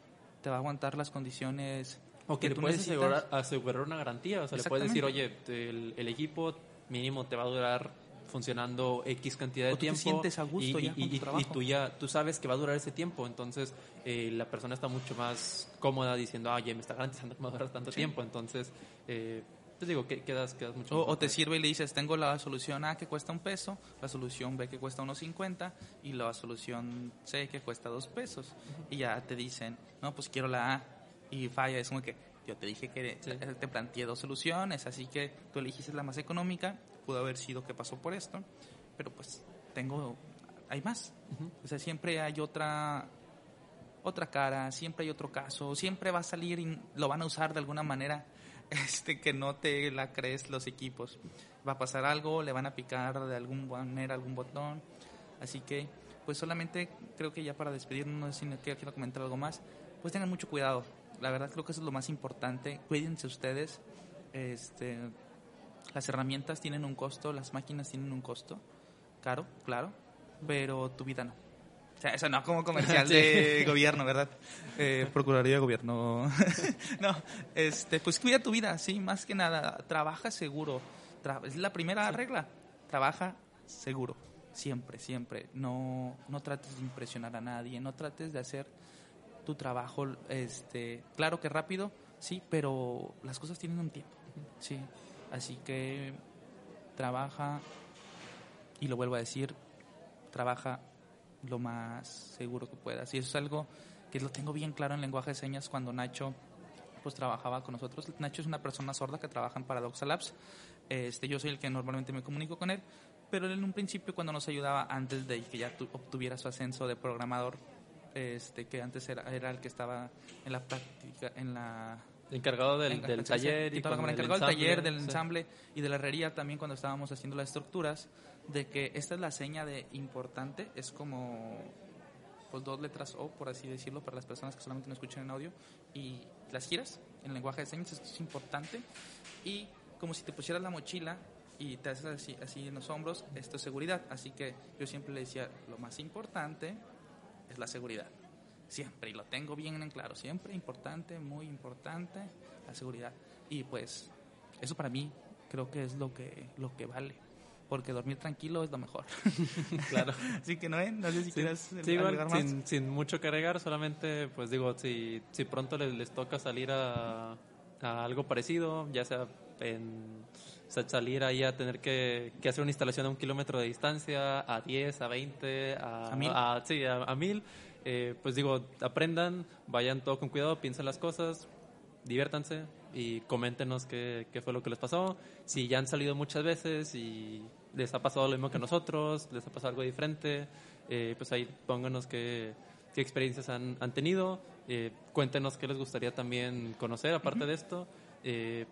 te va a aguantar las condiciones. O que, le puedes asegurar, asegurar, una garantía, o sea, le puedes decir, oye, el, el equipo mínimo te va a durar funcionando X cantidad de tiempo. Te sientes a gusto y, ya y, y, tú ya tú sabes que va a durar ese tiempo, entonces eh, la persona está mucho más cómoda diciendo, oye, me está garantizando que va a durar tanto tiempo, entonces eh, te digo que quedas, quedas mucho o, o, te sirve y le dices, tengo la solución A que cuesta un peso, la solución B que cuesta unos 50 y la solución C que cuesta dos pesos. Y ya te dicen, no, pues quiero la A y falla. Es como que yo te dije que te planteé dos soluciones, así que tú elegiste la más económica pudo haber sido que pasó por esto, pero pues tengo, hay más. O sea, siempre hay otra, otra cara, siempre hay otro caso, siempre va a salir y lo van a usar de alguna manera *laughs* este, que no te la crees los equipos. Va a pasar algo, le van a picar de alguna manera algún botón. Así que, pues solamente creo que ya para despedirnos, no sé si quiero comentar algo más, pues tengan mucho cuidado. La verdad creo que eso es lo más importante. Cuídense ustedes. Este, las herramientas tienen un costo, las máquinas tienen un costo, caro, claro, pero tu vida no. O sea, eso no como comercial *laughs* de gobierno, ¿verdad? Eh, Procuraría de Gobierno. *laughs* no, este, pues cuida tu vida, sí, más que nada. Trabaja seguro. es la primera regla. Trabaja seguro. Siempre, siempre. No, no trates de impresionar a nadie. No trates de hacer tu trabajo, este, claro que rápido, sí, pero las cosas tienen un tiempo. Sí. Así que trabaja, y lo vuelvo a decir, trabaja lo más seguro que puedas. Y eso es algo que lo tengo bien claro en lenguaje de señas cuando Nacho pues trabajaba con nosotros. Nacho es una persona sorda que trabaja en Paradoxa Labs. Este, yo soy el que normalmente me comunico con él, pero él en un principio cuando nos ayudaba antes de que ya obtuviera su ascenso de programador, este, que antes era, era el que estaba en la práctica, en la encargado del, del taller. Y encargado del taller, del ensamble y de la herrería también cuando estábamos haciendo las estructuras, de que esta es la seña de importante, es como pues dos letras O, por así decirlo, para las personas que solamente no escuchan en audio, y las giras en lenguaje de señas, esto es importante, y como si te pusieras la mochila y te haces así, así en los hombros, esto es seguridad, así que yo siempre le decía, lo más importante es la seguridad siempre, y lo tengo bien en claro, siempre importante, muy importante la seguridad. Y pues eso para mí creo que es lo que, lo que vale, porque dormir tranquilo es lo mejor. *laughs* claro. *laughs* Así que no, ¿eh? no sé si quieres Sin, sin, mucho que agregar, solamente pues digo, si, si pronto les, les toca salir a, a algo parecido, ya sea en salir ahí a tener que, que, hacer una instalación a un kilómetro de distancia, a 10, a 20, a, a mil. sí, a, a mil eh, pues digo, aprendan, vayan todo con cuidado, piensen las cosas, diviértanse, y coméntenos qué, qué, fue lo que les pasó. Si ya han salido muchas veces y les ha pasado lo mismo que nosotros, les ha pasado algo diferente, eh, pues ahí pónganos qué, qué experiencias han, han tenido. Eh, cuéntenos qué les gustaría también conocer aparte de esto. Eh,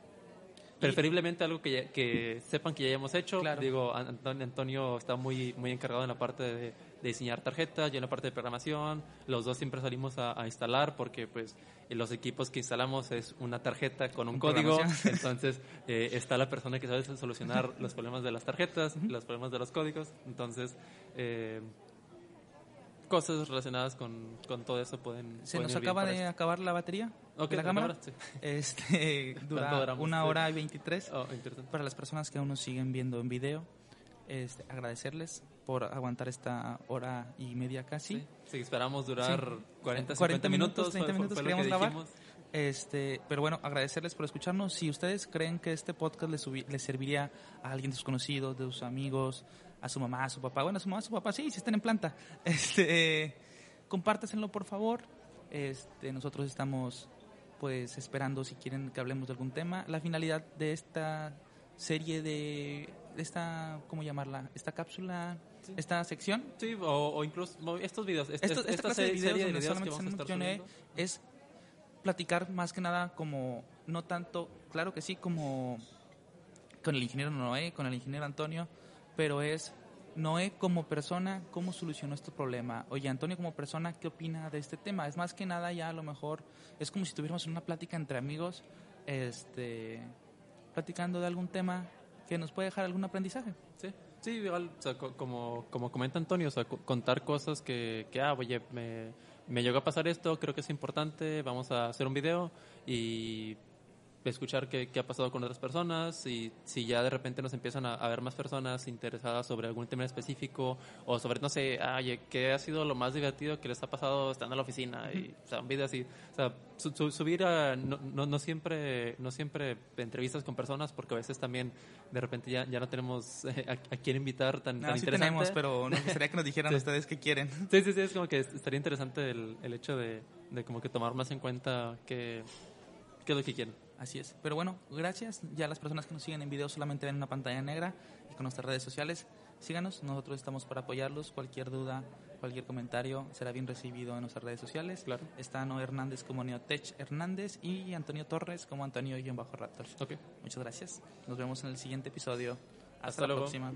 preferiblemente algo que, que, sepan que ya hayamos hecho. Digo, Antonio, Antonio, está muy, muy encargado en la parte de, diseñar tarjetas, yo en la parte de programación. Los dos siempre salimos a, instalar porque pues los equipos que instalamos es una tarjeta con un código. *laughs* Entonces eh, está la persona que sabe solucionar los problemas de las tarjetas, los problemas de los códigos. Entonces... Eh, cosas relacionadas con, con todo eso pueden. Se nos acaba de acabar la batería de la cámara. Este *laughs* dura una hora y veintitrés. Oh, Para las personas que aún nos siguen viendo en video, este, agradecerles por aguantar esta hora y media casi. Sí, esperamos durar 40, 40 minutos, 30 minutos queríamos grabar. Este, pero bueno, agradecerles por escucharnos. Si ustedes creen que este podcast les, les serviría a alguien de sus conocidos, de sus amigos, a su mamá, a su papá. Bueno, a su mamá, a su papá, sí, si están en planta. *laughs* Este, por favor. Este, nosotros estamos, pues, esperando si quieren que hablemos de algún tema. La finalidad de esta serie de, esta, ¿cómo llamarla? Esta cápsula, esta sección. Sí, o, incluso estos videos. esta clase de videos donde solamente es platicar más que nada como, no tanto, claro que sí, como con el ingeniero Noé, con el ingeniero Antonio, pero es Noé como persona, ¿cómo solucionó este problema? Oye, Antonio como persona, ¿qué opina de este tema? Es más que nada ya a lo mejor, es como si tuviéramos una plática entre amigos, este, platicando de algún tema que nos puede dejar algún aprendizaje. Sí, sí, igual, o sea, como, como comenta Antonio, o sea, contar cosas que, que ah, oye, me, me llegó a pasar esto, creo que es importante, vamos a hacer un video y escuchar qué, qué, ha pasado con otras personas y si ya de repente nos empiezan a, ver más personas interesadas sobre algún tema específico o sobre, no sé, oye, ¿qué ha sido lo más divertido que les ha pasado estando en la oficina? Y, o sea, video así. O sea, subir a, no, no, siempre, no siempre entrevistas con personas porque a veces también de repente ya, ya no tenemos eh, a, quién invitar tan, no, tan sí tenemos, pero nos *laughs* gustaría que nos dijeran ustedes qué quieren. Sí, sí, sí, es como que estaría interesante el, el hecho de, de como que tomar más en cuenta que qué es lo que quieren. Así es. Pero bueno, gracias. Ya las personas que nos siguen en video solamente ven una pantalla negra y con nuestras redes sociales. Síganos, nosotros estamos para apoyarlos. Cualquier duda, cualquier comentario será bien recibido en nuestras redes sociales. Claro. Está Ano Hernández como Neotech Hernández y Antonio Torres como Antonio-Raptors. Ok. Muchas gracias. Nos vemos en el siguiente episodio. Hasta, la próxima.